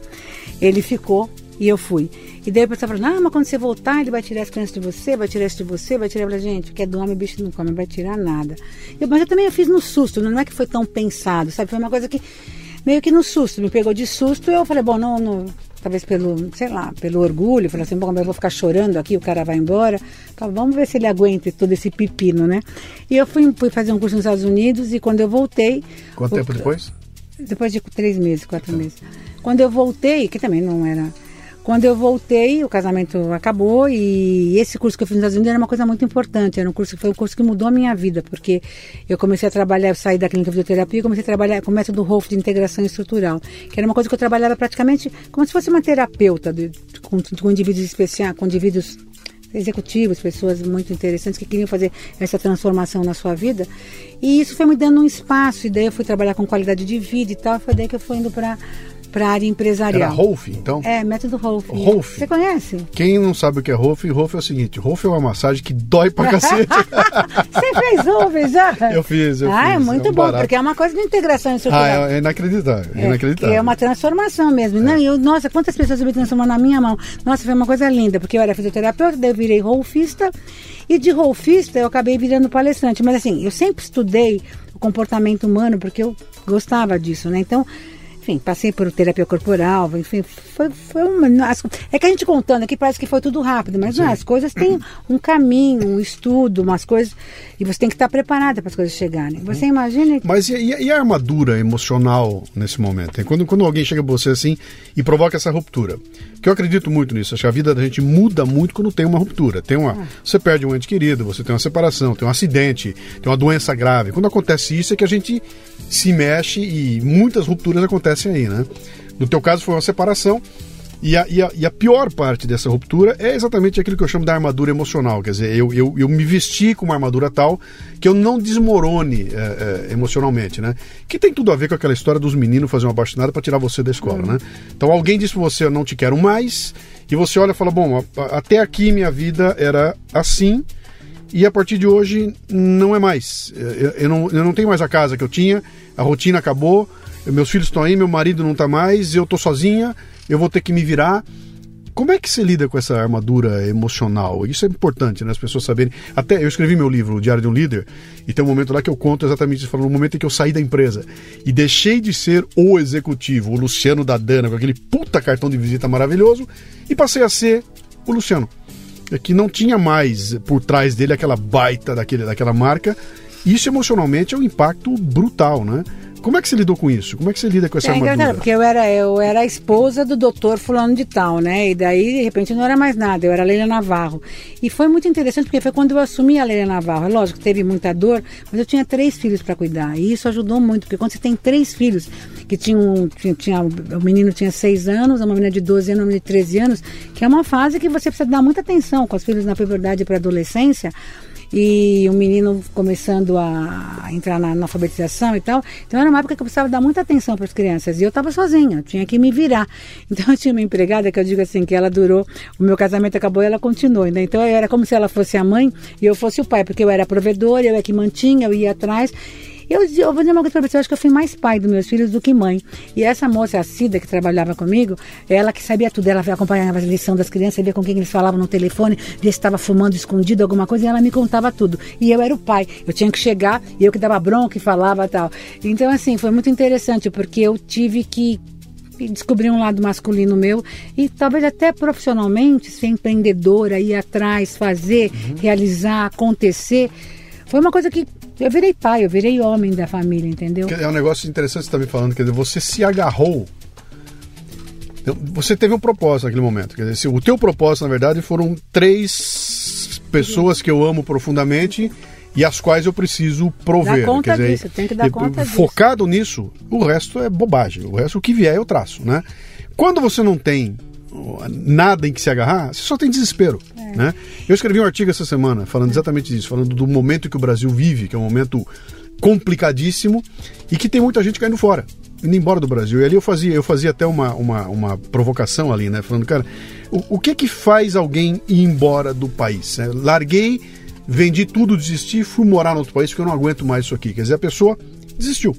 Ele ficou e eu fui. E daí o pessoal falou, não, mas quando você voltar, ele vai tirar as crianças de você, vai tirar isso de você, vai tirar pra gente, que é do homem, bicho não come, vai tirar nada. Eu, mas eu também eu fiz no susto, não é que foi tão pensado, sabe? Foi uma coisa que meio que no susto, me pegou de susto, eu falei, bom, não, não talvez pelo, sei lá, pelo orgulho, falei assim, bom, eu vou ficar chorando aqui, o cara vai embora, então, vamos ver se ele aguenta todo esse pepino, né? E eu fui, fui fazer um curso nos Estados Unidos e quando eu voltei... Quanto o, tempo depois? Depois de três meses, quatro meses. Quando eu voltei, que também não era quando eu voltei, o casamento acabou e esse curso que eu fiz nos Estados Unidos era uma coisa muito importante. Era um curso, foi um curso que mudou a minha vida, porque eu comecei a trabalhar, eu saí da clínica de fisioterapia e comecei a trabalhar com o método Rolf de integração estrutural, que era uma coisa que eu trabalhava praticamente como se fosse uma terapeuta de, com, com indivíduos especiais, com indivíduos executivos, pessoas muito interessantes que queriam fazer essa transformação na sua vida. E isso foi me dando um espaço, e daí eu fui trabalhar com qualidade de vida e tal, foi daí que eu fui indo para para a área empresarial. Era Rolf, então? É, método Rolf. Rolf. Você conhece? Quem não sabe o que é Rolf, Rolf é o seguinte, Rolf é uma massagem que dói pra cacete. <laughs> Você fez Rolf já? Eu fiz, eu ah, fiz. é muito é um bom, barato. porque é uma coisa de integração estrutural. Ah, é, é inacreditável, é, inacreditável. É uma transformação mesmo. É. Não, eu, nossa, quantas pessoas eu me transformando na minha mão. Nossa, foi uma coisa linda, porque eu era fisioterapeuta, daí eu virei rolfista, e de rolfista eu acabei virando palestrante. Mas assim, eu sempre estudei o comportamento humano, porque eu gostava disso, né? Então, enfim, passei por terapia corporal, enfim, foi, foi uma. é que a gente contando aqui parece que foi tudo rápido, mas não, as coisas têm um caminho, um estudo, umas coisas, e você tem que estar preparada para as coisas chegarem. Você uhum. imagina. Mas e, e, a armadura emocional nesse momento? Quando, quando alguém chega para você assim e provoca essa ruptura. Que eu acredito muito nisso. Acho que a vida da gente muda muito quando tem uma ruptura. Tem uma, ah. Você perde um ente querido, você tem uma separação, tem um acidente, tem uma doença grave. Quando acontece isso é que a gente se mexe e muitas rupturas acontecem aí, né? No teu caso foi uma separação. E a, e, a, e a, pior parte dessa ruptura é exatamente aquilo que eu chamo da armadura emocional. Quer dizer, eu, eu, eu me vesti com uma armadura tal que eu não desmorone é, é, emocionalmente, né? Que tem tudo a ver com aquela história dos meninos fazer uma bastinada para tirar você da escola, uhum. né? Então alguém disse pra você, eu não te quero mais, e você olha e fala, bom, até aqui minha vida era assim, e a partir de hoje não é mais. Eu, eu, não, eu não tenho mais a casa que eu tinha, a rotina acabou, meus filhos estão aí, meu marido não está mais, eu estou sozinha, eu vou ter que me virar. Como é que se lida com essa armadura emocional? Isso é importante, né? As pessoas saberem. Até eu escrevi meu livro, O Diário de um Líder, e tem um momento lá que eu conto exatamente isso, falando no momento em que eu saí da empresa e deixei de ser o executivo, o Luciano da Dana, com aquele puta cartão de visita maravilhoso, e passei a ser o Luciano. É que não tinha mais por trás dele aquela baita daquele, daquela marca. Isso emocionalmente é um impacto brutal, né? Como é que você lidou com isso? Como é que você lida com essa é armadura? porque eu era, eu era a esposa do doutor fulano de tal, né? E daí, de repente, não era mais nada, eu era a Leila Navarro. E foi muito interessante, porque foi quando eu assumi a Leila Navarro. É lógico que teve muita dor, mas eu tinha três filhos para cuidar. E isso ajudou muito, porque quando você tem três filhos, que tinham, tinha, tinha, o menino tinha seis anos, uma menina de 12 anos, uma menina de 13 anos, que é uma fase que você precisa dar muita atenção com os filhos na puberdade e pré-adolescência e o menino começando a entrar na, alfabetização e tal. Então era uma época que eu precisava dar muita atenção para as crianças. E eu estava sozinha, tinha que me virar. <laughs> Então eu tinha uma empregada que eu digo assim, que ela durou, o meu casamento acabou e ela continuou. Né? Então era como se ela fosse a mãe e eu fosse o pai, porque eu era provedor, eu é que mantinha, eu ia atrás. Eu, eu vou dizer uma coisa pra você, eu acho que eu fui mais pai dos meus filhos do que mãe. E essa moça, a Cida, que trabalhava comigo, ela que sabia tudo, ela acompanhava a lição das crianças, via com quem eles falavam no telefone, via se estava fumando escondido alguma coisa, e ela me contava tudo. E eu era o pai, eu tinha que chegar, e eu que dava bronca e falava tal. Então, assim, foi muito interessante, porque eu tive que descobrir um lado masculino meu e talvez até profissionalmente ser empreendedora, ir atrás, fazer, uhum. realizar, acontecer. Foi uma coisa que eu virei pai, eu virei homem da família, entendeu? É um negócio interessante que você está me falando, quer dizer, você se agarrou. Você teve um propósito naquele momento. Quer dizer, o teu propósito, na verdade, foram três pessoas que eu amo profundamente e as quais eu preciso prover. Dá conta dizer, disso, tem que dar conta Focado disso. nisso, o resto é bobagem. O resto, o que vier, eu traço, né? Quando você não tem nada em que se agarrar, você só tem desespero. É. Né? Eu escrevi um artigo essa semana falando exatamente disso, falando do momento que o Brasil vive, que é um momento complicadíssimo e que tem muita gente caindo fora, indo embora do Brasil. E ali eu fazia, eu fazia até uma, uma, uma provocação ali, né? Falando, cara, o, o que que faz alguém ir embora do país? Né? Larguei, vendi tudo, desisti, fui morar no outro país porque eu não aguento mais isso aqui. Quer dizer, a pessoa desistiu.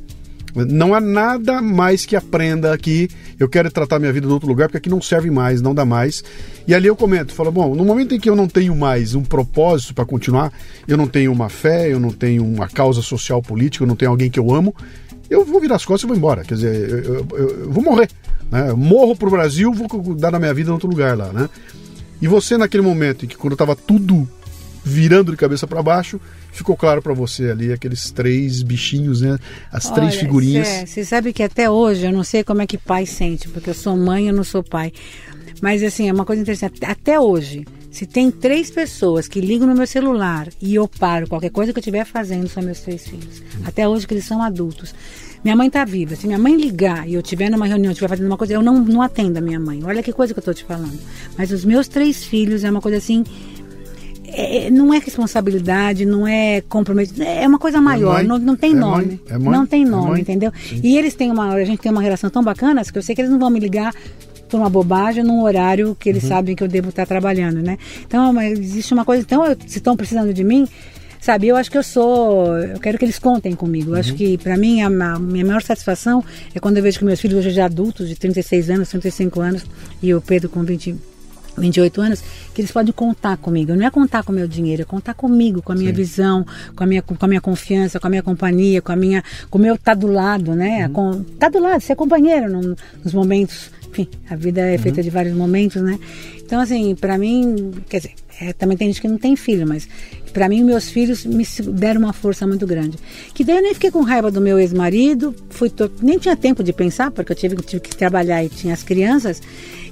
Não há nada mais que aprenda aqui. Eu quero tratar minha vida em outro lugar porque aqui não serve mais, não dá mais. E ali eu comento, falo, bom, no momento em que eu não tenho mais um propósito para continuar, eu não tenho uma fé, eu não tenho uma causa social política, eu não tenho alguém que eu amo, eu vou virar as costas e vou embora. Quer dizer, eu, eu, eu, vou morrer. Né? Morro pro Brasil, vou dar na minha vida em outro lugar lá, né? E você naquele momento em que quando estava tudo virando de cabeça para baixo, ficou claro para você ali aqueles três bichinhos, né? As Olha, três figurinhas. Você sabe que até hoje eu não sei como é que pai sente, porque eu sou mãe, eu não sou pai. Mas assim, é uma coisa interessante. Até hoje, se tem três pessoas que ligam no meu celular e eu paro, qualquer coisa que eu estiver fazendo, são meus três filhos. Até hoje que eles são adultos. Minha mãe está viva. Se minha mãe ligar e eu estiver numa reunião, estiver fazendo uma coisa, eu não, não atendo a minha mãe. Olha que coisa que eu estou te falando. Mas os meus três filhos é uma coisa assim é, é, não é responsabilidade, não é comprometimento, é uma coisa maior, é não, não tem é nome. Mãe, é mãe, não tem nome, entendeu? Sim. E eles têm uma, a gente tem uma relação tão bacana que eu sei que eles não vão me ligar por uma bobagem num horário que eles uhum. sabem que eu devo estar trabalhando, né? Então, existe uma coisa, então, se estão precisando de mim, sabe, eu acho que eu sou, eu quero que eles contem comigo. Eu uhum. acho que para mim a, a, minha maior satisfação é quando eu vejo que meus filhos hoje já adultos, de 36 anos, 35 anos, e o Pedro com 20 28 anos, que eles podem contar comigo. Não é contar com o meu dinheiro, é contar comigo, com a minha Sim. visão, com a minha, com a minha confiança, com a minha companhia, com a minha, com o meu tá do lado, né? Uhum. Com, tá do lado, ser companheiro no, nos momentos. Enfim, a vida é feita uhum. de vários momentos, né? Então, assim, para mim, quer dizer, é, também tem gente que não tem filho, mas para mim, meus filhos me deram uma força muito grande. Que daí eu nem fiquei com raiva do meu ex-marido, fui nem tinha tempo de pensar, porque eu tive, tive que trabalhar e tinha as crianças.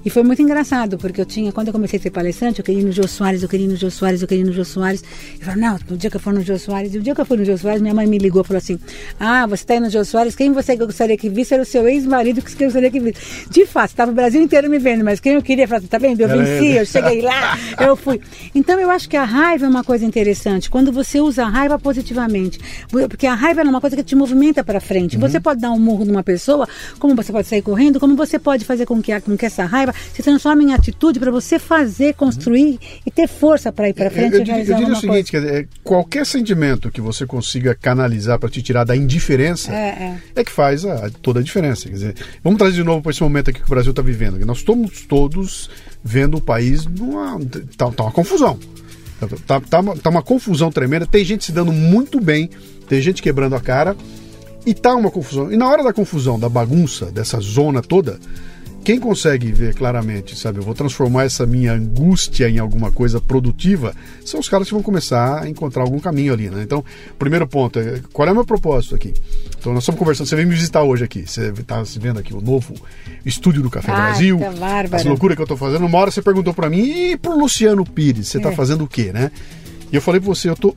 E foi muito engraçado, porque eu tinha, quando eu comecei a ser palestrante, eu queria ir no Jô Soares, eu queria ir no Jô Soares, eu queria ir no Jô Soares. Eu falei, não, no dia que eu for no Jô Soares, e o dia que eu fui no Jô Soares, minha mãe me ligou e falou assim: Ah, você está indo no Jô Soares, quem você gostaria que visse era o seu ex-marido que você gostaria que visse. De fato, estava o Brasil inteiro me vendo, mas quem eu queria, falar, tá vendo? Eu venci, eu cheguei lá, eu fui. Então eu acho que a raiva é uma coisa interessante. Quando você usa a raiva positivamente, porque a raiva é uma coisa que te movimenta para frente. Uhum. Você pode dar um murro numa pessoa, como você pode sair correndo, como você pode fazer com que, com que essa raiva se transforme em atitude para você fazer, construir uhum. e ter força para ir para frente. Eu, eu, eu diria o seguinte: dizer, qualquer sentimento que você consiga canalizar para te tirar da indiferença é, é. é que faz a, toda a diferença. Quer dizer, vamos trazer de novo para esse momento aqui que o Brasil está vivendo. Nós estamos todos vendo o país numa. Tá, tá uma confusão. Tá, tá, uma, tá uma confusão tremenda. Tem gente se dando muito bem, tem gente quebrando a cara. E tá uma confusão. E na hora da confusão, da bagunça, dessa zona toda, quem consegue ver claramente, sabe, eu vou transformar essa minha angústia em alguma coisa produtiva, são os caras que vão começar a encontrar algum caminho ali, né? Então, primeiro ponto, é, qual é o meu propósito aqui? Então, nós estamos conversando, você veio me visitar hoje aqui, você está vendo aqui o novo estúdio do Café Ah, Brasil, tá bárbaro. essa loucura que eu estou fazendo. Uma hora você perguntou para mim, e pro Luciano Pires, você está É. fazendo o quê, né? E eu falei para você, eu tô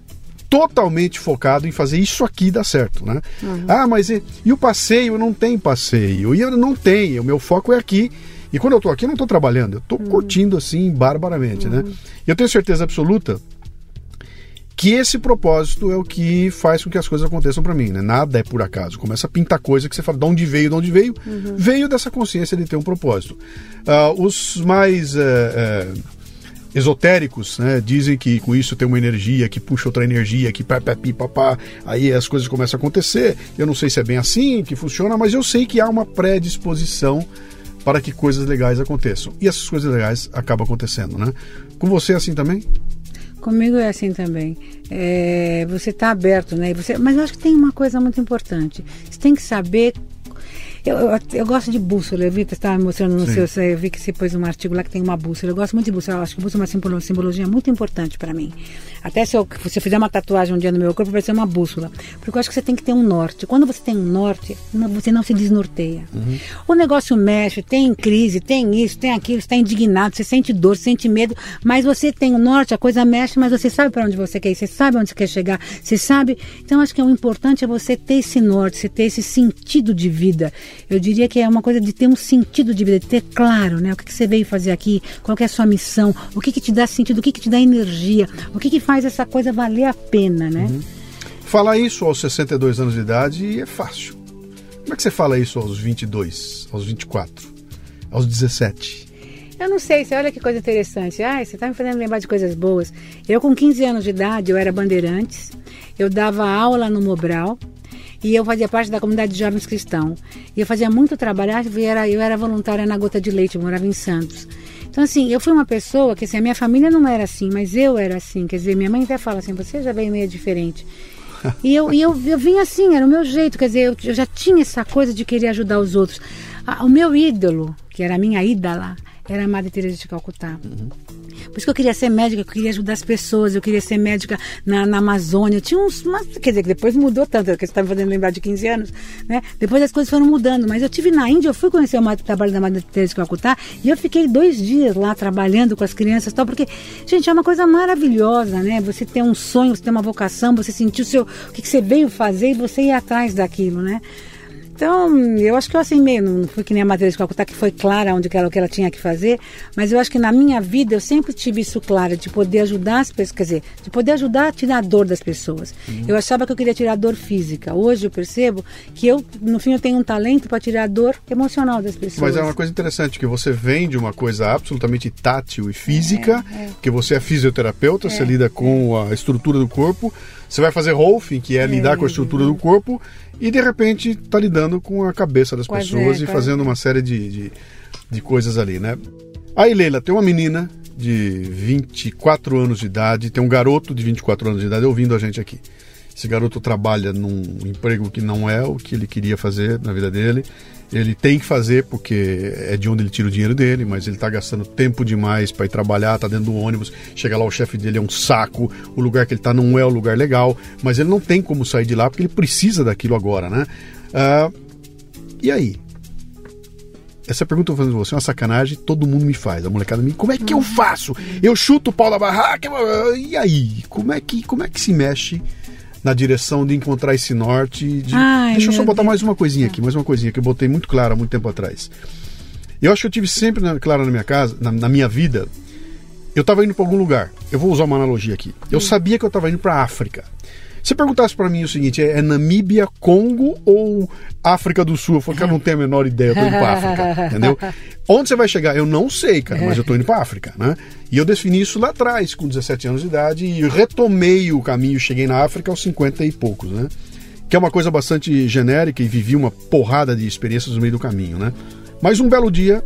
totalmente focado em fazer isso aqui dar certo, né? Ah, mas e, e o passeio? Não tem passeio. E eu não tenho, o meu foco é aqui. E quando eu tô aqui, eu não tô trabalhando, eu tô curtindo assim, barbaramente, né? E eu tenho certeza absoluta que esse propósito é o que faz com que as coisas aconteçam para mim, né? Nada é por acaso. Começa a pintar coisa que você fala, de onde veio, de onde veio? Veio dessa consciência de ter um propósito. Ah, os mais eh, eh, esotéricos, né, dizem que com isso tem uma energia que puxa outra energia, que pá, pá, pi, pá, pá, aí as coisas começam a acontecer. Eu não sei se é bem assim que funciona, mas eu sei que há uma predisposição para que coisas legais aconteçam. E essas coisas legais acabam acontecendo, né? Com você é assim também? Comigo é assim também. É, você está aberto, né? Você, mas eu acho que tem uma coisa muito importante. Você tem que saber. Eu, eu, eu gosto de bússola. Eu vi que você estava mostrando no Sim. seu. Eu vi que você pôs um artigo lá que tem uma bússola. Eu gosto muito de bússola. Eu acho que bússola é uma simbolo- simbologia muito importante para mim. Até se eu, se eu fizer uma tatuagem um dia no meu corpo, vai ser uma bússola. Porque eu acho que você tem que ter um norte. Quando você tem um norte, você não se desnorteia. O negócio mexe, tem crise, tem isso, tem aquilo, você está indignado, você sente dor, sente medo, mas você tem o norte, a coisa mexe, mas você sabe para onde você quer ir, você sabe onde você quer chegar, você sabe. Então acho que o importante é você ter esse norte, você ter esse sentido de vida. Eu diria que é uma coisa de ter um sentido de vida, de ter claro, né? O que, que você veio fazer aqui, qual é a sua missão, o que, que te dá sentido, o que, que te dá energia, o que, que faz essa coisa valer a pena, né? Falar isso aos 62 anos de idade é fácil. Como é que você fala isso aos 22, aos 24, aos 17? Eu não sei, você olha que coisa interessante. Ai, você está me fazendo lembrar de coisas boas. Eu, com 15 anos de idade, eu era bandeirantes, eu dava aula no Mobral e eu fazia parte da comunidade de jovens cristãos. E eu fazia muito trabalho, eu era, eu era voluntária na Gota de Leite, eu morava em Santos. Então, assim, eu fui uma pessoa que, assim, a minha família não era assim, mas eu era assim. Quer dizer, minha mãe até fala assim, você já veio meio diferente. <laughs> E eu, e eu, eu vim assim, era o meu jeito, quer dizer, eu, eu já tinha essa coisa de querer ajudar os outros. Ah, o meu ídolo, que era a minha ídola, era a Madre Teresa de Calcutá. Por isso que eu queria ser médica, eu queria ajudar as pessoas, eu queria ser médica na, na Amazônia. Eu tinha uns. Mas, quer dizer, que depois mudou tanto, que você está me fazendo lembrar de 15 anos, né? Depois as coisas foram mudando. Mas eu tive na Índia, eu fui conhecer o trabalho da Madre Teresa de Calcutá e eu fiquei dois dias lá trabalhando com as crianças e tal, porque, gente, é uma coisa maravilhosa, né? Você ter um sonho, você ter uma vocação, você sentir o seu. o que, que você veio fazer e você ir atrás daquilo, né? Então, eu acho que eu assim meio, não fui que nem a Matheus de Calcutá, que foi clara onde que ela, o que ela tinha que fazer, mas eu acho que na minha vida eu sempre tive isso claro, de poder ajudar as pessoas, quer dizer, de poder ajudar a tirar a dor das pessoas. Eu achava que eu queria tirar a dor física. Hoje eu percebo que eu, no fim, eu tenho um talento para tirar a dor emocional das pessoas. Mas é uma coisa interessante, que você vem de uma coisa absolutamente tátil e física, que você é fisioterapeuta, você lida com a estrutura do corpo, você vai fazer Rolfing, que é lidar com a estrutura do corpo, e de repente está lidando com a cabeça das as- pessoas é, e a- fazendo uma série de, de, de coisas ali, né? Aí, Leila, tem uma menina de 24 anos de idade, tem um garoto de 24 anos de idade ouvindo a gente aqui. Esse garoto trabalha num emprego que não é o que ele queria fazer na vida dele. Ele tem que fazer porque é de onde ele tira o dinheiro dele, mas ele está gastando tempo demais para ir trabalhar, tá dentro do ônibus, chega lá o chefe dele é um saco, o lugar que ele está não é o lugar legal, mas ele não tem como sair de lá porque ele precisa daquilo agora, né? Ah, e aí? Essa pergunta eu vou fazer você é uma sacanagem, todo mundo me faz. A molecada me, como é que eu faço? Eu chuto o pau da barraca, e aí? Como é que, como é que se mexe na direção de encontrar esse norte? de- Ai, Deixa eu só botar Deus. mais uma coisinha aqui, mais uma coisinha que eu botei muito clara há muito tempo atrás. Eu acho que eu tive sempre na- claro na minha casa, na, na minha vida, eu estava indo para algum lugar. Eu vou usar uma analogia aqui. Eu sabia que eu estava indo para África. Se perguntasse para mim o seguinte, é, é Namíbia, Congo ou África do Sul? Eu falei, cara, não tenho a menor ideia, eu tô indo para África, <laughs> entendeu? Onde você vai chegar? Eu não sei, cara, mas eu tô indo para África, né? E eu defini isso lá atrás, com 17 anos de idade, e retomei o caminho, cheguei na África aos 50 e poucos, né? Que é uma coisa bastante genérica e vivi uma porrada de experiências no meio do caminho, né? Mas um belo dia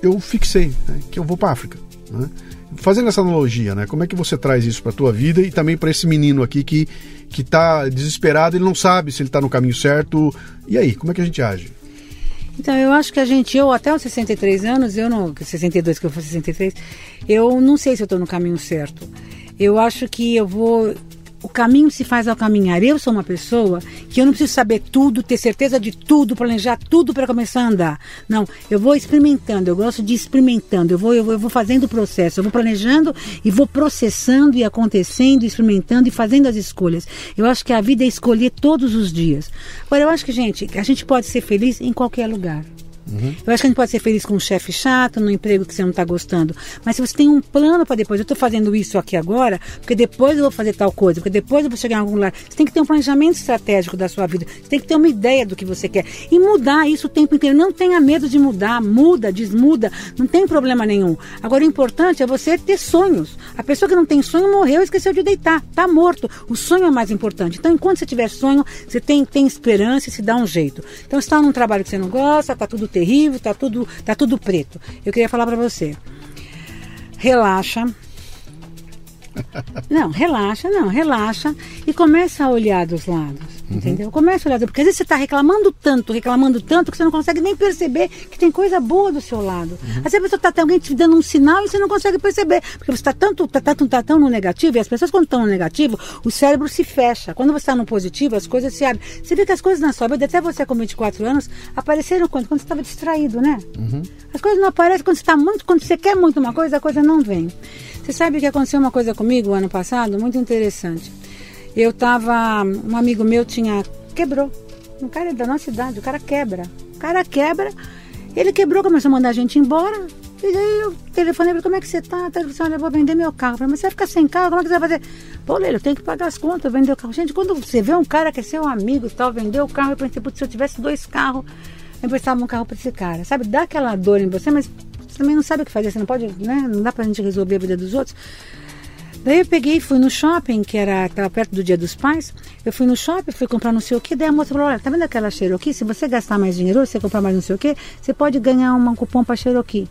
eu fixei né, que eu vou para África, né? Fazendo essa analogia, né? Como é que você traz isso para tua vida e também para esse menino aqui que que tá desesperado, ele não sabe se ele tá no caminho certo. E aí, como é que a gente age? Então, eu acho que a gente, eu até os 63 anos, eu não, 62 que eu for 63, eu não sei se eu estou no caminho certo. Eu acho que eu vou caminho se faz ao caminhar. Eu sou uma pessoa que eu não preciso saber tudo, ter certeza de tudo, planejar tudo para começar a andar. Não, eu vou experimentando, eu gosto de experimentando, eu vou, eu vou, eu vou fazendo o processo, eu vou planejando e vou processando e acontecendo, experimentando e fazendo as escolhas. Eu acho que a vida é escolher todos os dias. Agora, eu acho que, gente, a gente pode ser feliz em qualquer lugar. Uhum. Eu acho que a gente pode ser feliz com um chefe chato, no emprego que você não está gostando. Mas se você tem um plano para depois, eu estou fazendo isso aqui agora, porque depois eu vou fazer tal coisa, porque depois eu vou chegar em algum lugar. Você tem que ter um planejamento estratégico da sua vida. Você tem que ter uma ideia do que você quer. E mudar isso o tempo inteiro. Não tenha medo de mudar. Muda, desmuda. Não tem problema nenhum. Agora, o importante é você ter sonhos. A pessoa que não tem sonho morreu, esqueceu de deitar. Está morto. O sonho é mais importante. Então, enquanto você tiver sonho, você tem, tem esperança e se dá um jeito. Então, está num trabalho que você não gosta, está tudo terrível terrível, tá tudo, tá tudo preto. Eu queria falar para você. Relaxa. <laughs> Não, relaxa, não, relaxa e começa a olhar dos lados. Uhum. Entendeu? Começa a olhar, porque às vezes você está reclamando tanto, reclamando tanto, que você não consegue nem perceber que tem coisa boa do seu lado. Uhum. Às vezes a pessoa está tem alguém te dando um sinal e você não consegue perceber, porque você está tanto, tá, tá, tá, tão no negativo, e as pessoas quando estão no negativo, o cérebro se fecha. Quando você está no positivo, as coisas se abrem. Você vê que as coisas na sua vida, até você com 24 anos, apareceram quando? Quando você estava distraído, né? Uhum. As coisas não aparecem quando você está muito, quando você quer muito uma coisa, a coisa não vem. Você sabe que aconteceu uma coisa comigo ano passado, muito interessante. Eu tava. Um amigo meu tinha. quebrou. Um cara é da nossa idade, o cara quebra. O cara quebra, ele quebrou, começou a mandar a gente embora. E aí eu telefonei para como é que você tá? Ele falou, olha, eu vou vender meu carro. Eu falei, mas você vai ficar sem carro, como é que você vai fazer? Pô, Leila, eu tenho que pagar as contas, vender o carro. Gente, quando você vê um cara que é seu amigo e tal, vender o carro, eu pensei, putz, se eu tivesse dois carros, eu emprestava um carro para esse cara. Sabe, dá aquela dor em você, mas você também não sabe o que fazer, você não pode, né? Não dá pra gente resolver a vida dos outros. Daí eu peguei e fui no shopping, que era estava perto do Dia dos Pais. Eu fui no shopping, fui comprar não sei o que. Daí a moça falou: Olha, tá vendo aquela Cherokee? Se você gastar mais dinheiro, você comprar mais não sei o que, você pode ganhar um cupom para Cherokee.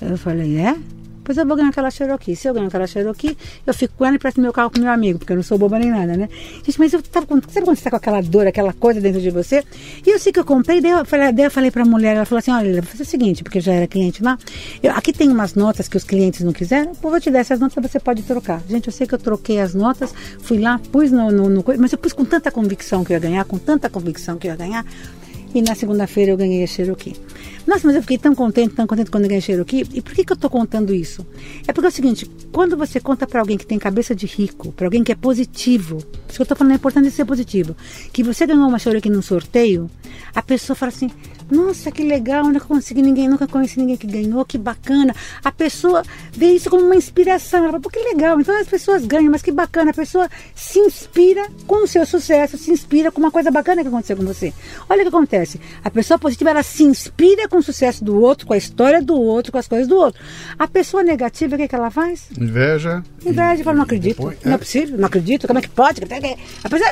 Eu falei: É? Pois eu vou ganhar aquela Cherokee. Se eu ganhar aquela Cherokee, eu fico com ela e presto meu carro pro meu amigo, porque eu não sou boba nem nada, né? Gente, mas eu tava. Sabe quando você tá com aquela dor, aquela coisa dentro de você? E eu sei que eu comprei, daí eu falei, daí eu falei pra mulher, ela falou assim: olha, vou fazer o seguinte, porque eu já era cliente lá. Eu, aqui tem umas notas que os clientes não quiseram, vou te dar essas notas, você pode trocar. Gente, eu sei que eu troquei as notas, fui lá, pus no, no, no mas eu pus com tanta convicção que eu ia ganhar, com tanta convicção que eu ia ganhar. E na segunda-feira eu ganhei a Cherokee. Nossa, mas eu fiquei tão contente, tão contente quando eu ganhei a Cherokee. E por que, que eu estou contando isso? É porque é o seguinte, quando você conta para alguém que tem cabeça de rico, para alguém que é positivo, isso que eu estou falando é importante ser positivo, que você ganhou uma Cherokee num sorteio, a pessoa fala assim, nossa, que legal, nunca consegui ninguém, nunca conheci ninguém que ganhou, que bacana. A pessoa vê isso como uma inspiração. Ela fala, pô, que legal. Então as pessoas ganham, mas que bacana. A pessoa se inspira com o seu sucesso, se inspira com uma coisa bacana que aconteceu com você. Olha o que acontece. A pessoa positiva, ela se inspira com o sucesso do outro, com a história do outro, com as coisas do outro. A pessoa negativa, o que, é que ela faz? Inveja. Inveja, e fala, não acredito. Depois, não é. é possível, não acredito. Como é que pode? A pessoa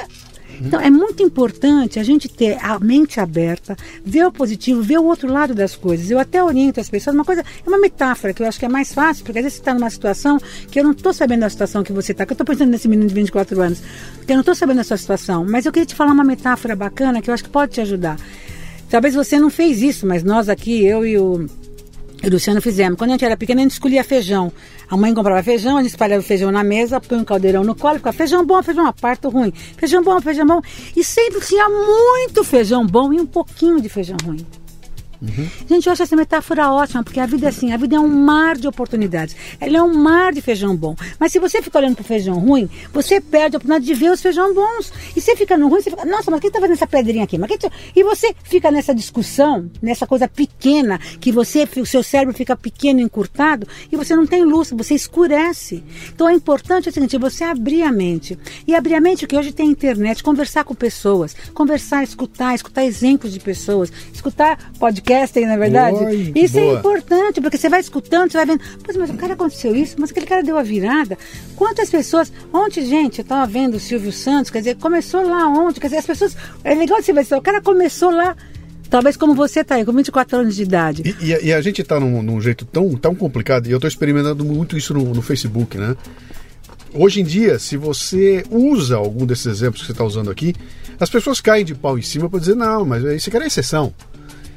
então é muito importante a gente ter a mente aberta, ver o positivo, ver o outro lado das coisas. Eu até oriento as pessoas, uma coisa, é uma metáfora que eu acho que é mais fácil, porque às vezes você está numa situação que eu não estou sabendo da situação que você está, que eu estou pensando nesse menino de 24 anos, que eu não estou sabendo da sua situação, mas eu queria te falar uma metáfora bacana que eu acho que pode te ajudar. Talvez você não fez isso, mas nós aqui, eu e o e Luciano fizemos. Quando a gente era pequena, a gente escolhia feijão. A mãe comprava feijão, a gente espalhava o feijão na mesa, põe um caldeirão no colo, ficava feijão bom, feijão aparto ruim. Feijão bom, feijão bom. E sempre tinha muito feijão bom e um pouquinho de feijão ruim. Uhum. Gente, eu acho essa metáfora ótima, porque a vida é assim, a vida é um mar de oportunidades. Ela é um mar de feijão bom. Mas se você fica olhando para o feijão ruim, você perde a oportunidade de ver os feijão bons. E você fica no ruim, você fica, nossa, mas quem está fazendo essa pedrinha aqui? Mas quem tá... E você fica nessa discussão, nessa coisa pequena, que você, o seu cérebro fica pequeno, encurtado, e você não tem luz, você escurece. Então é importante o seguinte, você abrir a mente. E abrir a mente, que hoje tem internet, conversar com pessoas, conversar, escutar, escutar exemplos de pessoas, escutar podcast podcasting, na é verdade. Oi, isso é boa. é importante, porque você vai escutando, você vai vendo, Pois, mas o cara aconteceu isso, mas aquele cara deu a virada. Quantas pessoas. Ontem, gente, eu estava vendo o Silvio Santos, quer dizer, começou lá ontem, quer dizer, as pessoas. É legal você ver, o cara começou lá. Talvez como você está aí, com 24 anos de idade. E, e, a, e a, gente está num, num, jeito tão, tão complicado, e eu estou experimentando muito isso no, no Facebook, né? Hoje em dia, se você usa algum desses exemplos que você está usando aqui, as pessoas caem de pau em cima para dizer, não, mas isso aqui era exceção.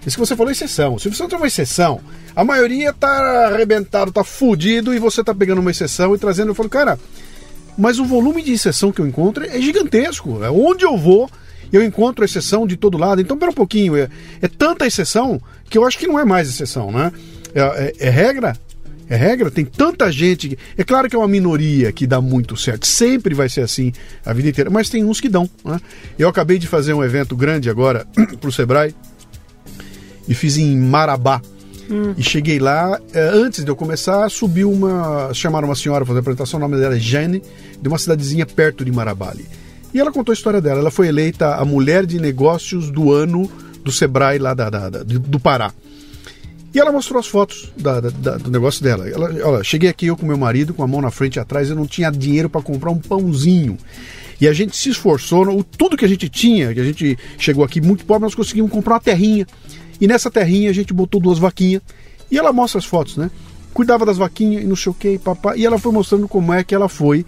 Isso que você falou é exceção. Se você tem uma exceção, a maioria tá arrebentado, tá fudido e você tá pegando uma exceção e trazendo. Eu falo, cara, mas o volume de exceção que eu encontro é gigantesco. É onde eu vou, eu encontro exceção de todo lado. Então, pera um pouquinho, é, é tanta exceção que eu acho que não é mais exceção, né? É, é, é regra, é regra, tem tanta gente. É claro que é uma minoria que dá muito certo, sempre vai ser assim a vida inteira, mas tem uns que dão. Né? Eu acabei de fazer um evento grande agora <clears throat> para o Sebrae e fiz em Marabá. Hum. E cheguei lá, eh, antes de eu começar, subiu uma. chamaram uma senhora para fazer a apresentação, o nome dela é Jane, de uma cidadezinha perto de Marabá. Ali. E ela contou a história dela. Ela foi eleita a mulher de negócios do ano do Sebrae lá da, da, da do Pará. E ela mostrou as fotos da, da, do negócio dela. Ela, olha, cheguei aqui eu com meu marido, com a mão na frente e atrás, eu não tinha dinheiro para comprar um pãozinho. E a gente se esforçou, tudo que a gente tinha, que a gente chegou aqui muito pobre, nós conseguimos comprar uma terrinha. E nessa terrinha a gente botou duas vaquinhas. E ela mostra as fotos, né? Cuidava das vaquinhas e não sei o que, papá. E ela foi mostrando como é que ela foi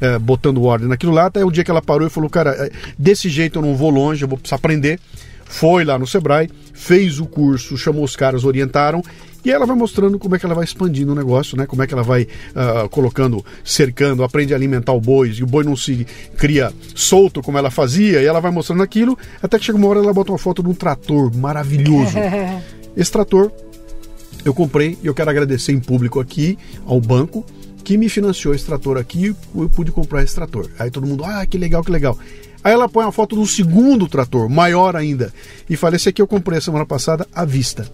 é, botando ordem naquilo lá. Até o dia que ela parou e falou: Cara, é, desse jeito eu não vou longe, eu vou precisar aprender foi lá no Sebrae, fez o curso, chamou os caras, orientaram e ela vai mostrando como é que ela vai expandindo o negócio, né? Como é que ela vai uh, colocando, cercando, aprende a alimentar o boi, e o boi não se cria solto como ela fazia, e ela vai mostrando aquilo, até que chega uma hora ela bota uma foto de um trator maravilhoso. <laughs> Esse trator eu comprei e eu quero agradecer em público aqui ao banco que me financiou esse trator aqui, eu pude comprar esse trator. Aí todo mundo, ah, que legal, que legal. Aí ela põe a foto do segundo trator, maior ainda, e fala: Esse aqui eu comprei a semana passada à vista.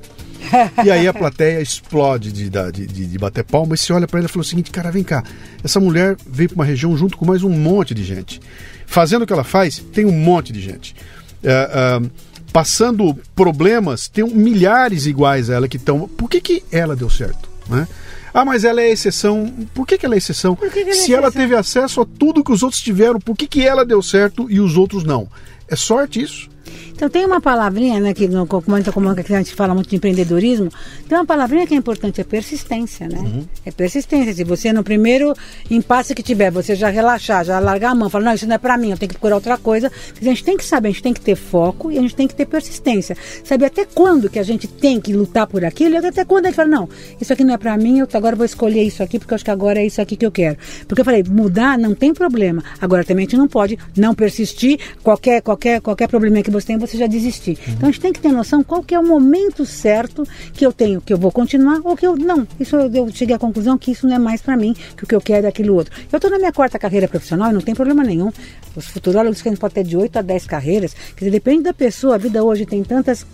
e aí a plateia explode de, de, de, de bater palma e se olha para ela e fala o seguinte: Cara, vem cá, essa mulher veio para uma região junto com mais um monte de gente. Fazendo o que ela faz, tem um monte de gente. É, é, passando problemas, tem milhares iguais a ela que estão. Por que, que ela deu certo? Né? Ah, mas ela é exceção. Por que, que ela é exceção? Que que ela é Se exceção? ela teve acesso a tudo que os outros tiveram, por que, que ela deu certo e os outros não? É sorte isso? Então tem uma palavrinha, né, que no comando comando que a gente fala muito de empreendedorismo, tem uma palavrinha que é importante, é persistência, né? Uhum. É persistência. Se você no primeiro impasse que tiver, você já relaxar, já largar a mão, falar, não, isso não é para mim, eu tenho que procurar outra coisa. A gente tem que saber, a gente tem que ter foco e a gente tem que ter persistência. Saber até quando que a gente tem que lutar por aquilo e até quando a gente fala, não, isso aqui não é para mim, eu agora vou escolher isso aqui porque eu acho que agora é isso aqui que eu quero. Porque eu falei, mudar não tem problema. Agora também a gente não pode não persistir, qualquer qualquer qualquer problema que você tem, você já desistir. Uhum. Então a gente tem que ter noção qual que é o momento certo que eu tenho, que eu vou continuar ou que eu não. Isso eu, eu cheguei à conclusão que isso não é mais para mim, que o que eu quero é aquilo outro. Eu estou na minha quarta carreira profissional e não tem problema nenhum. Os futurólogos que a gente pode ter de 8 a 10 carreiras, que depende da pessoa, a vida hoje tem tantas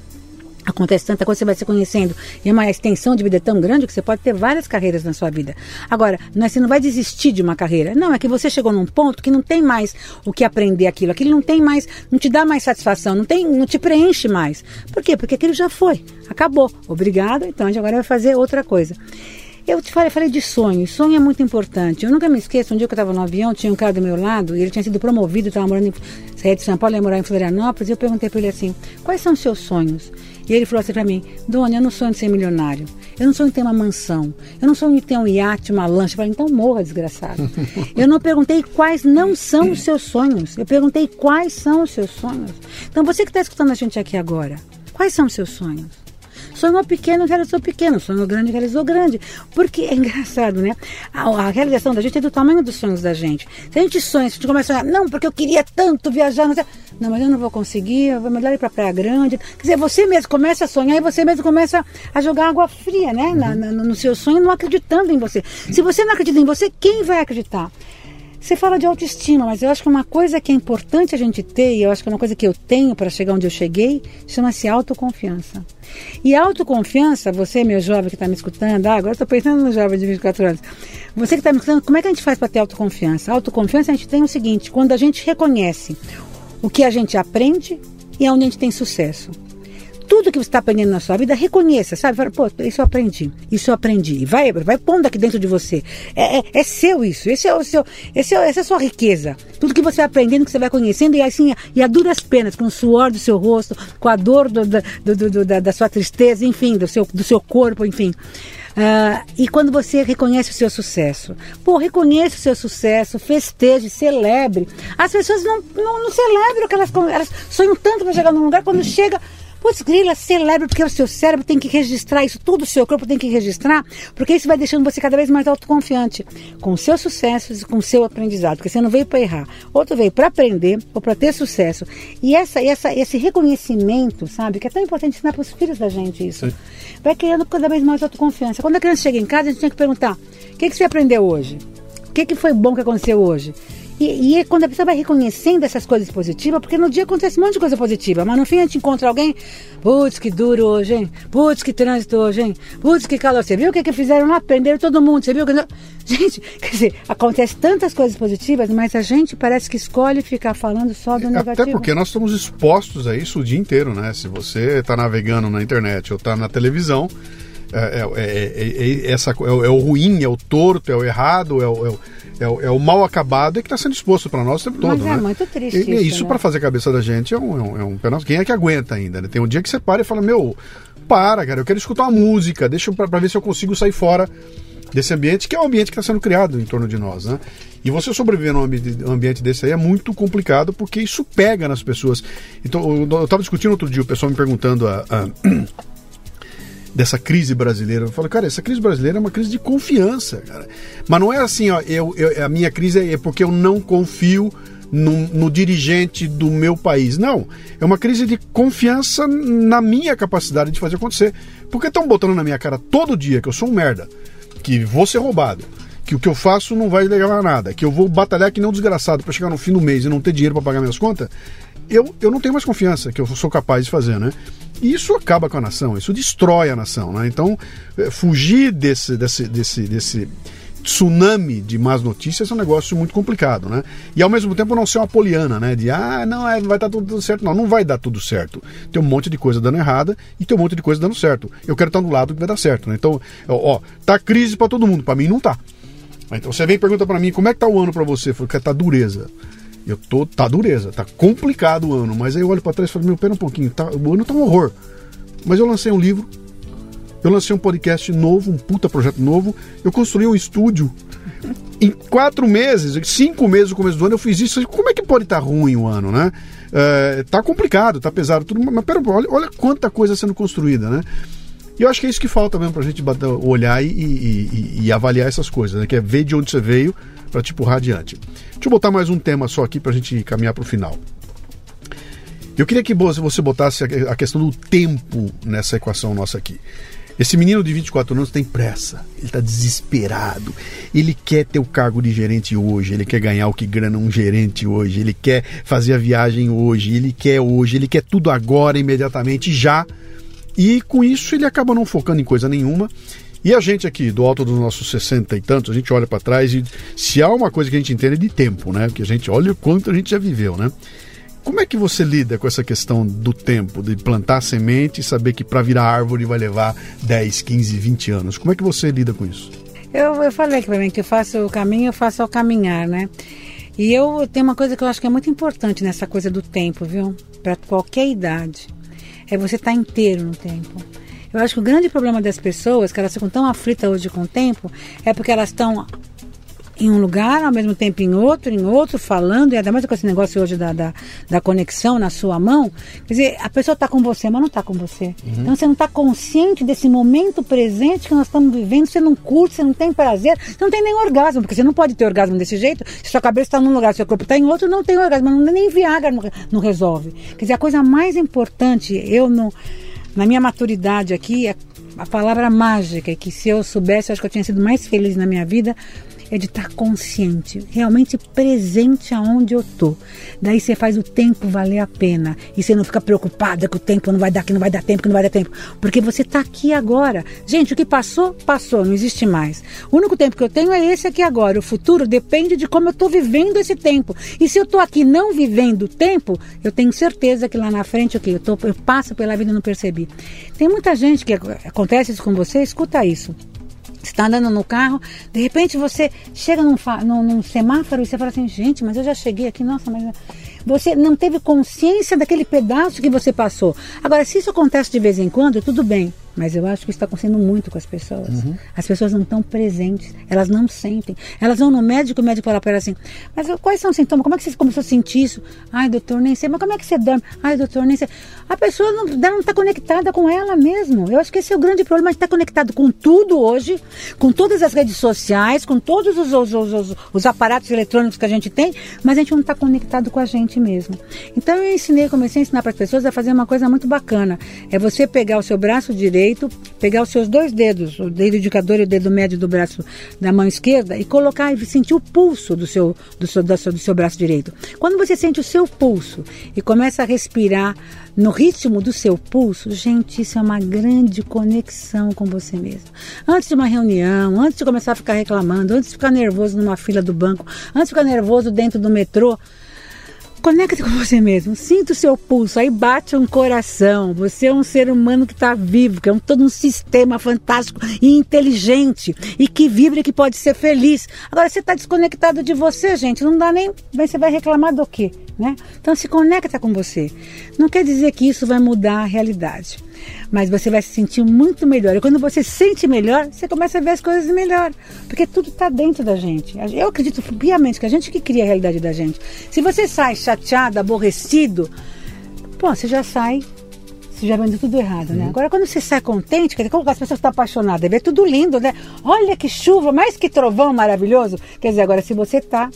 Acontece tanta coisa, você vai se conhecendo. E é uma extensão de vida tão grande que você pode ter várias carreiras na sua vida. Agora, não é, você não vai desistir de uma carreira. Não, é que você chegou num ponto que não tem mais o que aprender aquilo. Aquilo não tem mais, não te dá mais satisfação, não, tem, não te preenche mais. Por quê? Porque aquilo já foi. Acabou. Obrigado, então a gente agora vai fazer outra coisa. Eu te falei, falei de sonho. Sonho é muito importante. Eu nunca me esqueço, um dia que eu estava no avião, tinha um cara do meu lado, e ele tinha sido promovido, estava morando em de São Paulo, ia morar em Florianópolis, e eu perguntei para ele assim, quais são os seus sonhos? E ele falou assim para mim, Dona, eu não sonho de ser milionário. Eu não sonho de ter uma mansão. Eu não sonho de ter um iate, uma lancha. Eu falei, então morra, desgraçado. <laughs> eu não perguntei quais não são os seus sonhos. Eu perguntei quais são os seus sonhos. Então você que está escutando a gente aqui agora, quais são os seus sonhos? Sonhou pequeno, realizou pequeno. Sonhou grande, realizou grande. Porque é engraçado, né? A, a, realização da gente é do tamanho dos sonhos da gente. Se a gente sonha, se a gente começa a sonhar, não, porque eu queria tanto viajar, não, sei, não mas eu não vou conseguir, eu vou melhor ir para Praia Grande. Quer dizer, você mesmo começa a sonhar e você mesmo começa a jogar água fria, né? Na, na, no seu sonho, não acreditando em você. Se você não acredita em você, quem vai acreditar? Você fala de autoestima, mas eu acho que uma coisa que é importante a gente ter, e eu acho que é uma coisa que eu tenho para chegar onde eu cheguei, chama-se autoconfiança. E autoconfiança, você, meu jovem que está me escutando, ah, agora estou pensando no jovem de 24 anos. Você que está me escutando, como é que a gente faz para ter autoconfiança? autoconfiança a gente tem o seguinte: quando a gente reconhece o que a gente aprende e é onde a gente tem sucesso tudo que você está aprendendo na sua vida, reconheça, sabe? Fala, pô, isso eu aprendi, isso eu aprendi. Vai, vai pondo aqui dentro de você. É, é, é seu isso, esse é o seu, esse é, essa é a sua riqueza. Tudo que você vai aprendendo, que você vai conhecendo, e assim, e a duras penas, com o suor do seu rosto, com a dor do, do, do, da, da, sua tristeza, enfim, do seu, do seu corpo, enfim. Uh, e quando você reconhece o seu sucesso, pô, reconheça o seu sucesso, festeje, celebre. As pessoas não, não, não celebram, que elas, elas sonham tanto para chegar num lugar, quando chega, Putz, grila, celebre, porque o seu cérebro tem que registrar isso, tudo o seu corpo tem que registrar, porque isso vai deixando você cada vez mais autoconfiante com seus sucessos e com seu aprendizado, porque você não veio para errar, outro veio para aprender ou para ter sucesso. E essa, essa, esse reconhecimento, sabe, que é tão importante ensinar para os filhos da gente isso, Sim. vai criando cada vez mais autoconfiança. Quando a criança chega em casa, a gente tem que perguntar: o que, que você aprendeu hoje? O que, que foi bom que aconteceu hoje? E, e é quando a pessoa vai reconhecendo essas coisas positivas, porque no dia acontece um monte de coisa positiva, mas no fim a gente encontra alguém, putz, que duro hoje, hein? Putz, que trânsito hoje, hein? Putz, que calor. Você viu o que, que fizeram lá? Prenderam todo mundo, você viu que. <laughs> Gente, quer dizer, acontece tantas coisas positivas, mas a gente parece que escolhe ficar falando só do negativo. Até porque nós estamos expostos a isso o dia inteiro, né? Se você está navegando na internet ou está na televisão. É, é, é, é, essa, é, o ruim, é o torto, é o errado, é o, é o, é o mal acabado e que está sendo exposto para nós o tempo todo. Mas é né? muito triste. E, isso, isso né? para fazer a cabeça da gente é um, é um, é um Quem é que aguenta ainda? Né? Tem um dia que você para e fala: Meu, para, cara, eu quero escutar uma música, deixa para ver se eu consigo sair fora desse ambiente, que é o ambiente que está sendo criado em torno de nós. Né? E você sobreviver num ambiente desse aí é muito complicado porque isso pega nas pessoas. Então, eu estava discutindo outro dia, o pessoal me perguntando a, a dessa crise brasileira. Eu falo, cara, essa crise brasileira é uma crise de confiança, cara. Mas não é assim, ó, eu, eu a minha crise é porque eu não confio no, no, dirigente do meu país. Não, é uma crise de confiança na minha capacidade de fazer acontecer. Porque estão botando na minha cara todo dia que eu sou um merda, que vou ser roubado, que o que eu faço não vai levar a nada, que eu vou batalhar que nem um desgraçado para chegar no fim do mês e não ter dinheiro para pagar minhas contas. Eu, eu não tenho mais confiança que eu sou capaz de fazer, né? E isso acaba com a nação, isso destrói a nação. Né? Então, eh, fugir desse, desse, desse, desse tsunami de más notícias é um negócio muito complicado, né? E ao mesmo tempo não ser uma poliana, né? De ah, não, é, vai dar tudo certo. Não, não vai dar tudo certo. Tem um monte de coisa dando errada e tem um monte de coisa dando certo. Eu quero estar do lado que vai dar certo, né? Então, ó, tá crise para todo mundo, para mim não tá. Então você vem e pergunta para mim como é que tá o ano para você? Falo, tá dureza. Eu tô, tá dureza, tá complicado o ano, mas aí eu olho para trás e falo, meu, pera um pouquinho, tá, o ano tá um horror. Mas eu lancei um livro, eu lancei um podcast novo, um puta projeto novo, eu construí um estúdio. <laughs> Em quatro meses, cinco meses no começo do ano, eu fiz isso. Como é que pode estar tá ruim o ano, né? É, tá complicado, tá pesado, tudo, mas pera, olha, olha quanta coisa sendo construída, né? E eu acho que é isso que falta mesmo pra gente olhar e, e, e, e avaliar essas coisas, né? Que é ver de onde você veio para te empurrar adiante. Deixa eu botar mais um tema só aqui para a gente caminhar para o final. Eu queria que você botasse a questão do tempo nessa equação nossa aqui. Esse menino de 24 anos tem pressa, ele está desesperado, ele quer ter o cargo de gerente hoje, ele quer ganhar o que grana um gerente hoje, ele quer fazer a viagem hoje, ele quer hoje, ele quer tudo agora, imediatamente, já. E com isso ele acaba não focando em coisa nenhuma e a gente aqui, do alto dos nossos 60 e tantos, a gente olha para trás e se há uma coisa que a gente entende é de tempo, né? Que a gente olha o quanto a gente já viveu, né? Como é que você lida com essa questão do tempo, de plantar semente e saber que para virar árvore vai levar 10, 15, 20 anos? Como é que você lida com isso? Eu, eu falei para mim que eu faço o caminho, eu faço ao caminhar, né? E eu tenho uma coisa que eu acho que é muito importante nessa coisa do tempo, viu? Para qualquer idade. É você estar tá inteiro no tempo. Eu acho que o grande problema das pessoas, que elas ficam tão aflitas hoje com o tempo, é porque elas estão em um lugar, ao mesmo tempo em outro, em outro, falando, e ainda mais com esse negócio hoje da, da, da conexão na sua mão. Quer dizer, a pessoa está com você, mas não está com você. Uhum. Então você não está consciente desse momento presente que nós estamos vivendo, você não curte, você não tem prazer, você não tem nem orgasmo, porque você não pode ter orgasmo desse jeito, se sua cabeça está num lugar, seu corpo está em outro, não tem orgasmo, nem Viagra não, não resolve. Quer dizer, a coisa mais importante, eu não na minha maturidade aqui, a, a palavra mágica, que se eu soubesse, eu acho que eu tinha sido mais feliz na minha vida, é de estar consciente, realmente presente aonde eu tô. Daí você faz o tempo valer a pena e você não fica preocupada que o tempo não vai dar, que não vai dar tempo, que não vai dar tempo, porque você está aqui agora. Gente, o que passou, passou, não existe mais. O único tempo que eu tenho é esse aqui agora. O futuro depende de como eu estou vivendo esse tempo. E se eu estou aqui não vivendo o tempo, eu tenho certeza que lá na frente o que eu, tô, eu passo pela vida e não percebi. Tem muita gente que acontece isso com você, escuta isso está andando no carro, de repente você chega num, num, num, semáforo e você fala assim, gente, mas eu já cheguei aqui, nossa, mas você não teve consciência daquele pedaço que você passou. Agora, se isso acontece de vez em quando, tudo bem. Mas eu acho que isso está acontecendo muito com as pessoas. Uhum. As pessoas não estão presentes, elas não sentem. Elas vão no médico, o médico fala para ela assim: Mas quais são os sintomas? Como é que você começou a sentir isso? Ai, doutor, nem sei. Mas como é que você dorme? Ai, doutor, nem sei. A pessoa não está conectada com ela mesmo. Eu acho que esse é o grande problema. A gente está conectado com tudo hoje, com todas as redes sociais, com todos os, os, os, os aparatos eletrônicos que a gente tem, mas a gente não está conectado com a gente mesmo. Então eu ensinei, comecei a ensinar para as pessoas a fazer uma coisa muito bacana. É você pegar o seu braço direito, pegar os seus dois dedos, o dedo indicador e o dedo médio do braço da mão esquerda e colocar e sentir o pulso do seu, do seu, do seu, do seu braço direito. Quando você sente o seu pulso e começa a respirar no ritmo do seu pulso, gente, isso é uma grande conexão com você mesmo. Antes de uma reunião, antes de começar a ficar reclamando, antes de ficar nervoso numa fila do banco, antes de ficar nervoso dentro do metrô, Conecte com você mesmo, sinta o seu pulso, aí bate um coração. Você é um ser humano que está vivo, que é um, todo um sistema fantástico e inteligente e que vibra e que pode ser feliz. Agora você está desconectado de você, gente, não dá nem. Você vai reclamar do quê? Né? Então se conecta com você. Não quer dizer que isso vai mudar a realidade mas você vai se sentir muito melhor. E quando você se sente melhor, você começa a ver as coisas melhor, porque tudo está dentro da gente. Eu acredito piamente que a gente que cria a realidade da gente. Se você sai chateado, aborrecido, pô, você já sai você já vendo tudo errado, né? Uhum. Agora, quando você sai contente, quer dizer, como as pessoas estão apaixonadas, vê tudo lindo, né? Olha que chuva, mais que trovão maravilhoso. Quer dizer, agora, se você tá.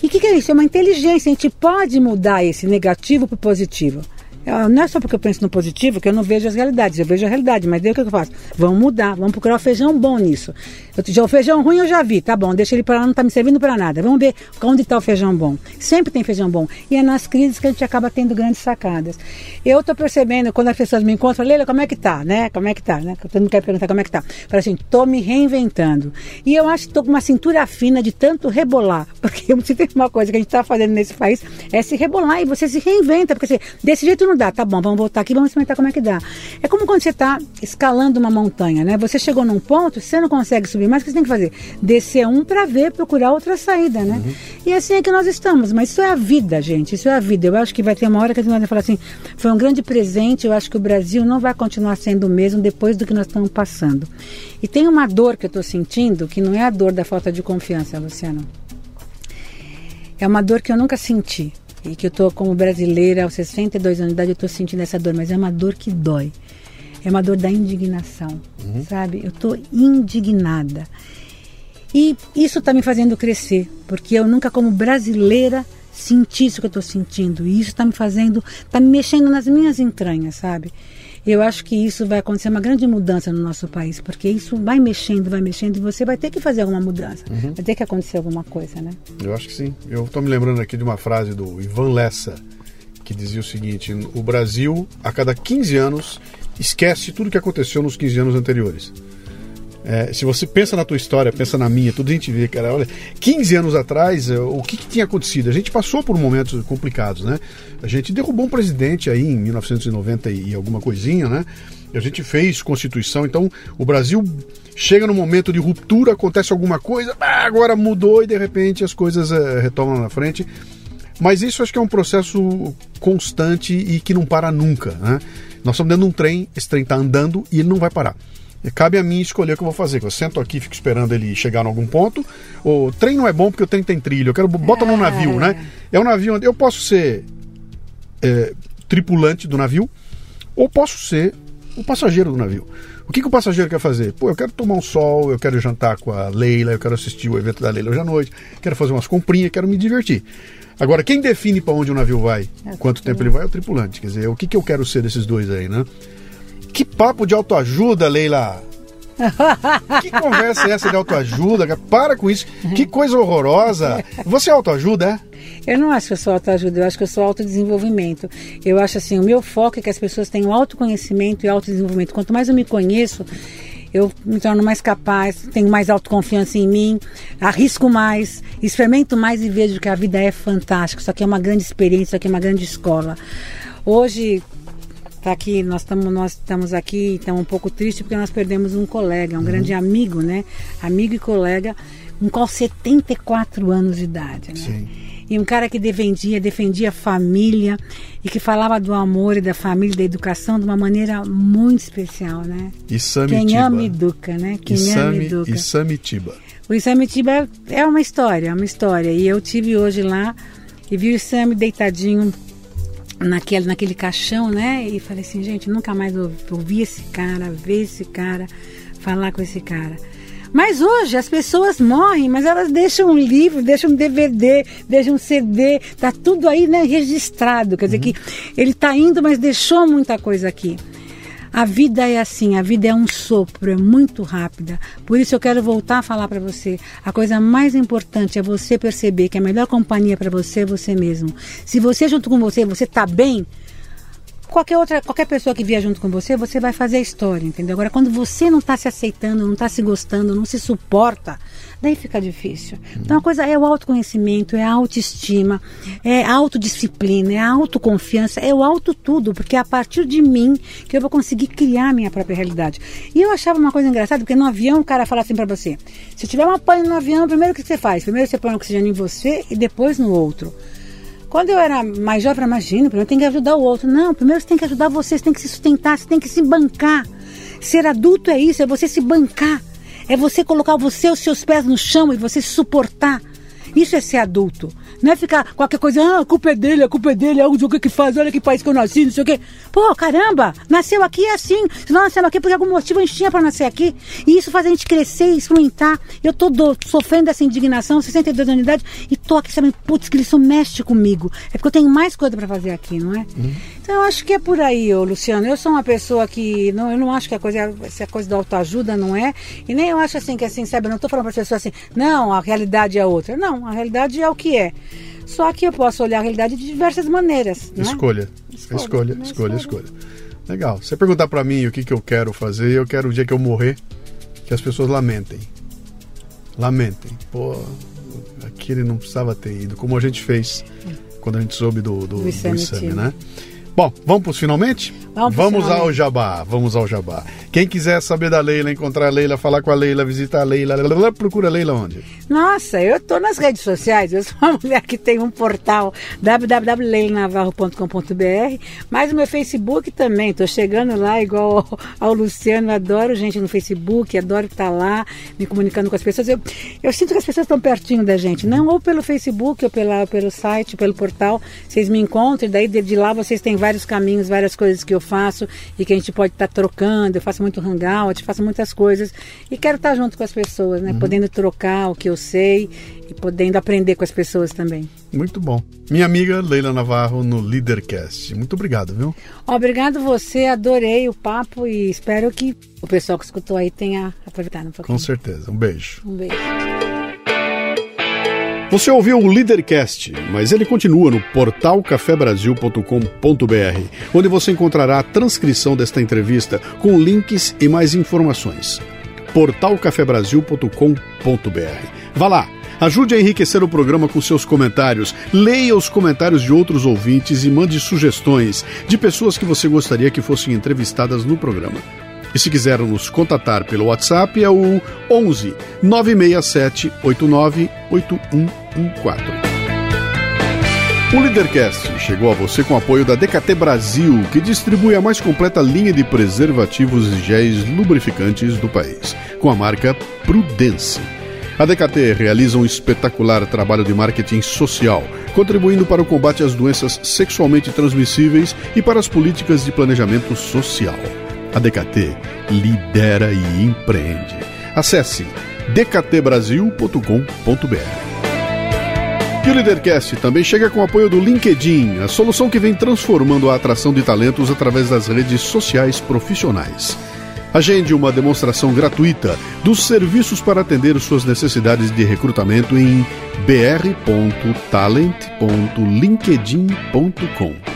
E o que, que é isso? É uma inteligência. A gente pode mudar esse negativo para o positivo. Não é só porque eu penso no positivo que eu não vejo as realidades, eu vejo a realidade, mas daí o que eu faço? Vamos mudar, vamos procurar o feijão bom nisso. Eu, já, o feijão ruim eu já vi, tá bom, deixa ele para lá, não está me servindo para nada. Vamos ver onde está o feijão bom. Sempre tem feijão bom. E é nas crises que a gente acaba tendo grandes sacadas. Eu estou percebendo, quando as pessoas me encontram, Leila, como é que tá, né? Como é que tá, né? Todo mundo quer perguntar como é que tá. Fala assim, tô me reinventando. E eu acho que tô com uma cintura fina de tanto rebolar. <laughs> Porque se tem uma coisa que a gente está fazendo nesse país, é se rebolar e você se reinventa. Porque assim, desse jeito não dá, tá bom, vamos voltar aqui, vamos experimentar como é que dá. É como quando você está escalando uma montanha, né? Você chegou num ponto, você não consegue subir mais, o que você tem que fazer? Descer um para ver, procurar outra saída, né? Uhum. E assim é que nós estamos, mas isso é a vida, gente, isso é a vida. Eu acho que vai ter uma hora que a gente vai falar assim, foi um grande presente, eu acho que o Brasil não vai continuar sendo o mesmo depois do que nós estamos passando. E tem uma dor que eu estou sentindo, que não é a dor da falta de confiança, Luciano. É uma dor que eu nunca senti e que eu tô como brasileira aos 62 anos de idade, eu tô sentindo essa dor, mas é uma dor que dói. É uma dor da indignação, uhum. sabe? Eu tô indignada. E isso está me fazendo crescer, porque eu nunca como brasileira senti isso que eu estou sentindo. E isso está me fazendo, está me mexendo nas minhas entranhas, sabe? Eu acho que isso vai acontecer uma grande mudança no nosso país, porque isso vai mexendo, vai mexendo e você vai ter que fazer alguma mudança. Uhum. Vai ter que acontecer alguma coisa, né? Eu acho que sim. Eu estou me lembrando aqui de uma frase do Ivan Lessa, que dizia o seguinte: o Brasil, a cada 15 anos, esquece tudo que aconteceu nos 15 anos anteriores. É, se você pensa na tua história, pensa na minha, tudo a gente vê, cara. Olha, 15 anos atrás, é, o que, que, tinha acontecido? A gente passou por momentos complicados, né? A gente derrubou um presidente aí em 1990 e alguma coisinha, né? A gente fez Constituição, então o Brasil chega no momento de ruptura, acontece alguma coisa, agora mudou e de repente as coisas é, retomam na frente. Mas isso acho que é um processo constante e que não para nunca, né? Nós estamos dentro de um trem, esse trem está andando e ele não vai parar. E cabe a mim escolher o que eu vou fazer. Eu sento aqui, fico esperando ele chegar em algum ponto. O trem não é bom porque o trem tem trilho. Eu quero bota é. num navio, né? É um navio onde eu posso ser é, tripulante do navio ou posso ser o passageiro do navio. O que, que o passageiro quer fazer? Pô, eu quero tomar um sol, eu quero jantar com a Leila, eu quero assistir o evento da Leila hoje à noite, quero fazer umas comprinhas, quero me divertir. Agora, quem define para onde o navio vai, é quanto tempo ele vai, é o tripulante. Quer dizer, o que, que eu quero ser desses dois aí, né? Que papo de autoajuda, Leila! <laughs> que conversa é essa de autoajuda? Para com isso. Que coisa horrorosa. Você é autoajuda, é? Eu não acho que eu sou autoajuda, eu acho que eu sou autodesenvolvimento. Eu acho assim, o meu foco é que as pessoas tenham autoconhecimento e autodesenvolvimento. Quanto mais eu me conheço, eu me torno mais capaz, tenho mais autoconfiança em mim, arrisco mais, experimento mais e vejo que a vida é fantástica. Isso aqui é uma grande experiência, isso aqui é uma grande escola. Hoje, tá aqui, nós estamos nós estamos aqui, estamos um pouco tristes porque nós perdemos um colega, um uhum. grande amigo, né? Amigo e colega, com qual 74 anos de idade, né? Sim. e um cara que defendia, defendia a família e que falava do amor e da família e da educação de uma maneira muito especial, né? Isami Quem ama educa, né? Quem ama Isami, educa. Isami Tiba. O Isamitiba é uma história, é uma história. E eu tive hoje lá e vi o Isami deitadinho naquele, naquele caixão, né? E falei assim, gente, nunca mais ouvi, esse cara, ver esse cara, falar com esse cara. Mas hoje as pessoas morrem, mas elas deixam um livro, deixam um DVD, deixam um CD, tá tudo aí né, registrado. Quer dizer que ele tá indo, mas deixou muita coisa aqui. A vida é assim, a vida é um sopro, é muito rápida. Por isso eu quero voltar a falar para você. A coisa mais importante é você perceber que a melhor companhia para você é você mesmo. Se você junto com você, você tá bem, qualquer outra, qualquer pessoa que vier junto com você, você vai fazer a história, entendeu? Agora, quando você não está se aceitando, não está se gostando, não se suporta, daí fica difícil. Então, a coisa é o autoconhecimento, é a autoestima, é a autodisciplina, é a autoconfiança, é o auto tudo, porque é a partir de mim que eu vou conseguir criar a minha própria realidade. E eu achava uma coisa engraçada, porque no avião o cara fala assim para você: se tiver uma pane no avião, primeiro o que você faz? Primeiro você põe oxigênio em você e depois no outro. Quando eu era mais jovem, imagina, primeiro tem que ajudar o outro. Não, primeiro você tem que ajudar você, você tem que se sustentar, você tem que se bancar. Ser adulto é isso, é você se bancar. É você colocar você os seus pés no chão e você se suportar. Isso é ser adulto. Não é ficar qualquer coisa, ah, a culpa é dele, a culpa é dele, é o que que faz, olha que país que eu nasci, não sei o quê. Pô, caramba, nasceu aqui é assim. Se não nasceu aqui, por algum motivo a gente tinha pra nascer aqui. E isso faz a gente crescer e experimentar. Eu tô do, sofrendo dessa indignação, 62 anos de idade, e tô aqui sabendo, putz, que isso mexe comigo. É porque eu tenho mais coisa pra fazer aqui, não é? Então eu acho que é por aí, ô, Luciano. Eu sou uma pessoa que. Não, eu não acho que a coisa, essa coisa da autoajuda não é. E nem eu acho assim que assim, sabe, eu não tô falando para as pessoas assim, não, a realidade é outra. Não, a realidade é o que é. Só que eu posso olhar a realidade de diversas maneiras. Não é? Escolha. Escolha, Escolha, né? escolha, Escolha. Legal. Você perguntar pra mim o que, que eu quero fazer, eu quero o dia que eu morrer, que as pessoas lamentem. Lamentem. Pô, aquele não precisava ter ido, como a gente fez quando a gente soube do, do, Do do né? Bom, vamos pros finalmente? Vamos ao finalmente. jabá, vamos ao jabá. Quem quiser saber da Leila, encontrar a Leila, falar com a Leila, visitar a Leila, blá, blá, blá, procura a Leila onde? Nossa, eu tô nas redes sociais. Eu sou uma <laughs> mulher que tem um portal www.leilanavarro.com.br, mas o meu Facebook também. Tô chegando lá igual ao, <laughs> ao Luciano. Adoro gente no Facebook, adoro estar lá me comunicando com as pessoas. Eu, eu sinto que as pessoas estão pertinho da gente, não ou pelo Facebook, ou pela, pelo site, pelo portal. Vocês me encontram, daí de, de lá vocês têm vários caminhos, várias coisas que eu faço e que a gente pode estar trocando. Eu faço muito hangout, faço muitas coisas e quero estar junto com as pessoas, né? Podendo trocar o que eu sei e podendo aprender com as pessoas também. Muito bom. Minha amiga Leila Navarro no Leadercast. Muito obrigado, viu? Obrigado você, adorei o papo e espero que o pessoal que escutou aí tenha aproveitado um pouquinho. Com certeza. Um beijo. Um beijo. Você ouviu o Leadercast, mas ele continua no portal cafebrasil.com.br, onde você encontrará a transcrição desta entrevista com links e mais informações. portalcafebrasil.com.br. Vá lá, ajude a enriquecer o programa com seus comentários, leia os comentários de outros ouvintes e mande sugestões de pessoas que você gostaria que fossem entrevistadas no programa. E se quiser nos contatar pelo WhatsApp é o 11 967 89 8114. O Leadercast chegou a você com apoio da DKT Brasil, que distribui a mais completa linha de preservativos e géis lubrificantes do país, com a marca Prudence. A DKT realiza um espetacular trabalho de marketing social, contribuindo para o combate às doenças sexualmente transmissíveis e para as políticas de planejamento social. A DKT lidera e empreende. Acesse dktbrasil.com.br. E o Leadercast também chega com o apoio do LinkedIn, a solução que vem transformando a atração de talentos através das redes sociais profissionais. Agende uma demonstração gratuita dos serviços para atender suas necessidades de recrutamento em br.talent.linkedin.com.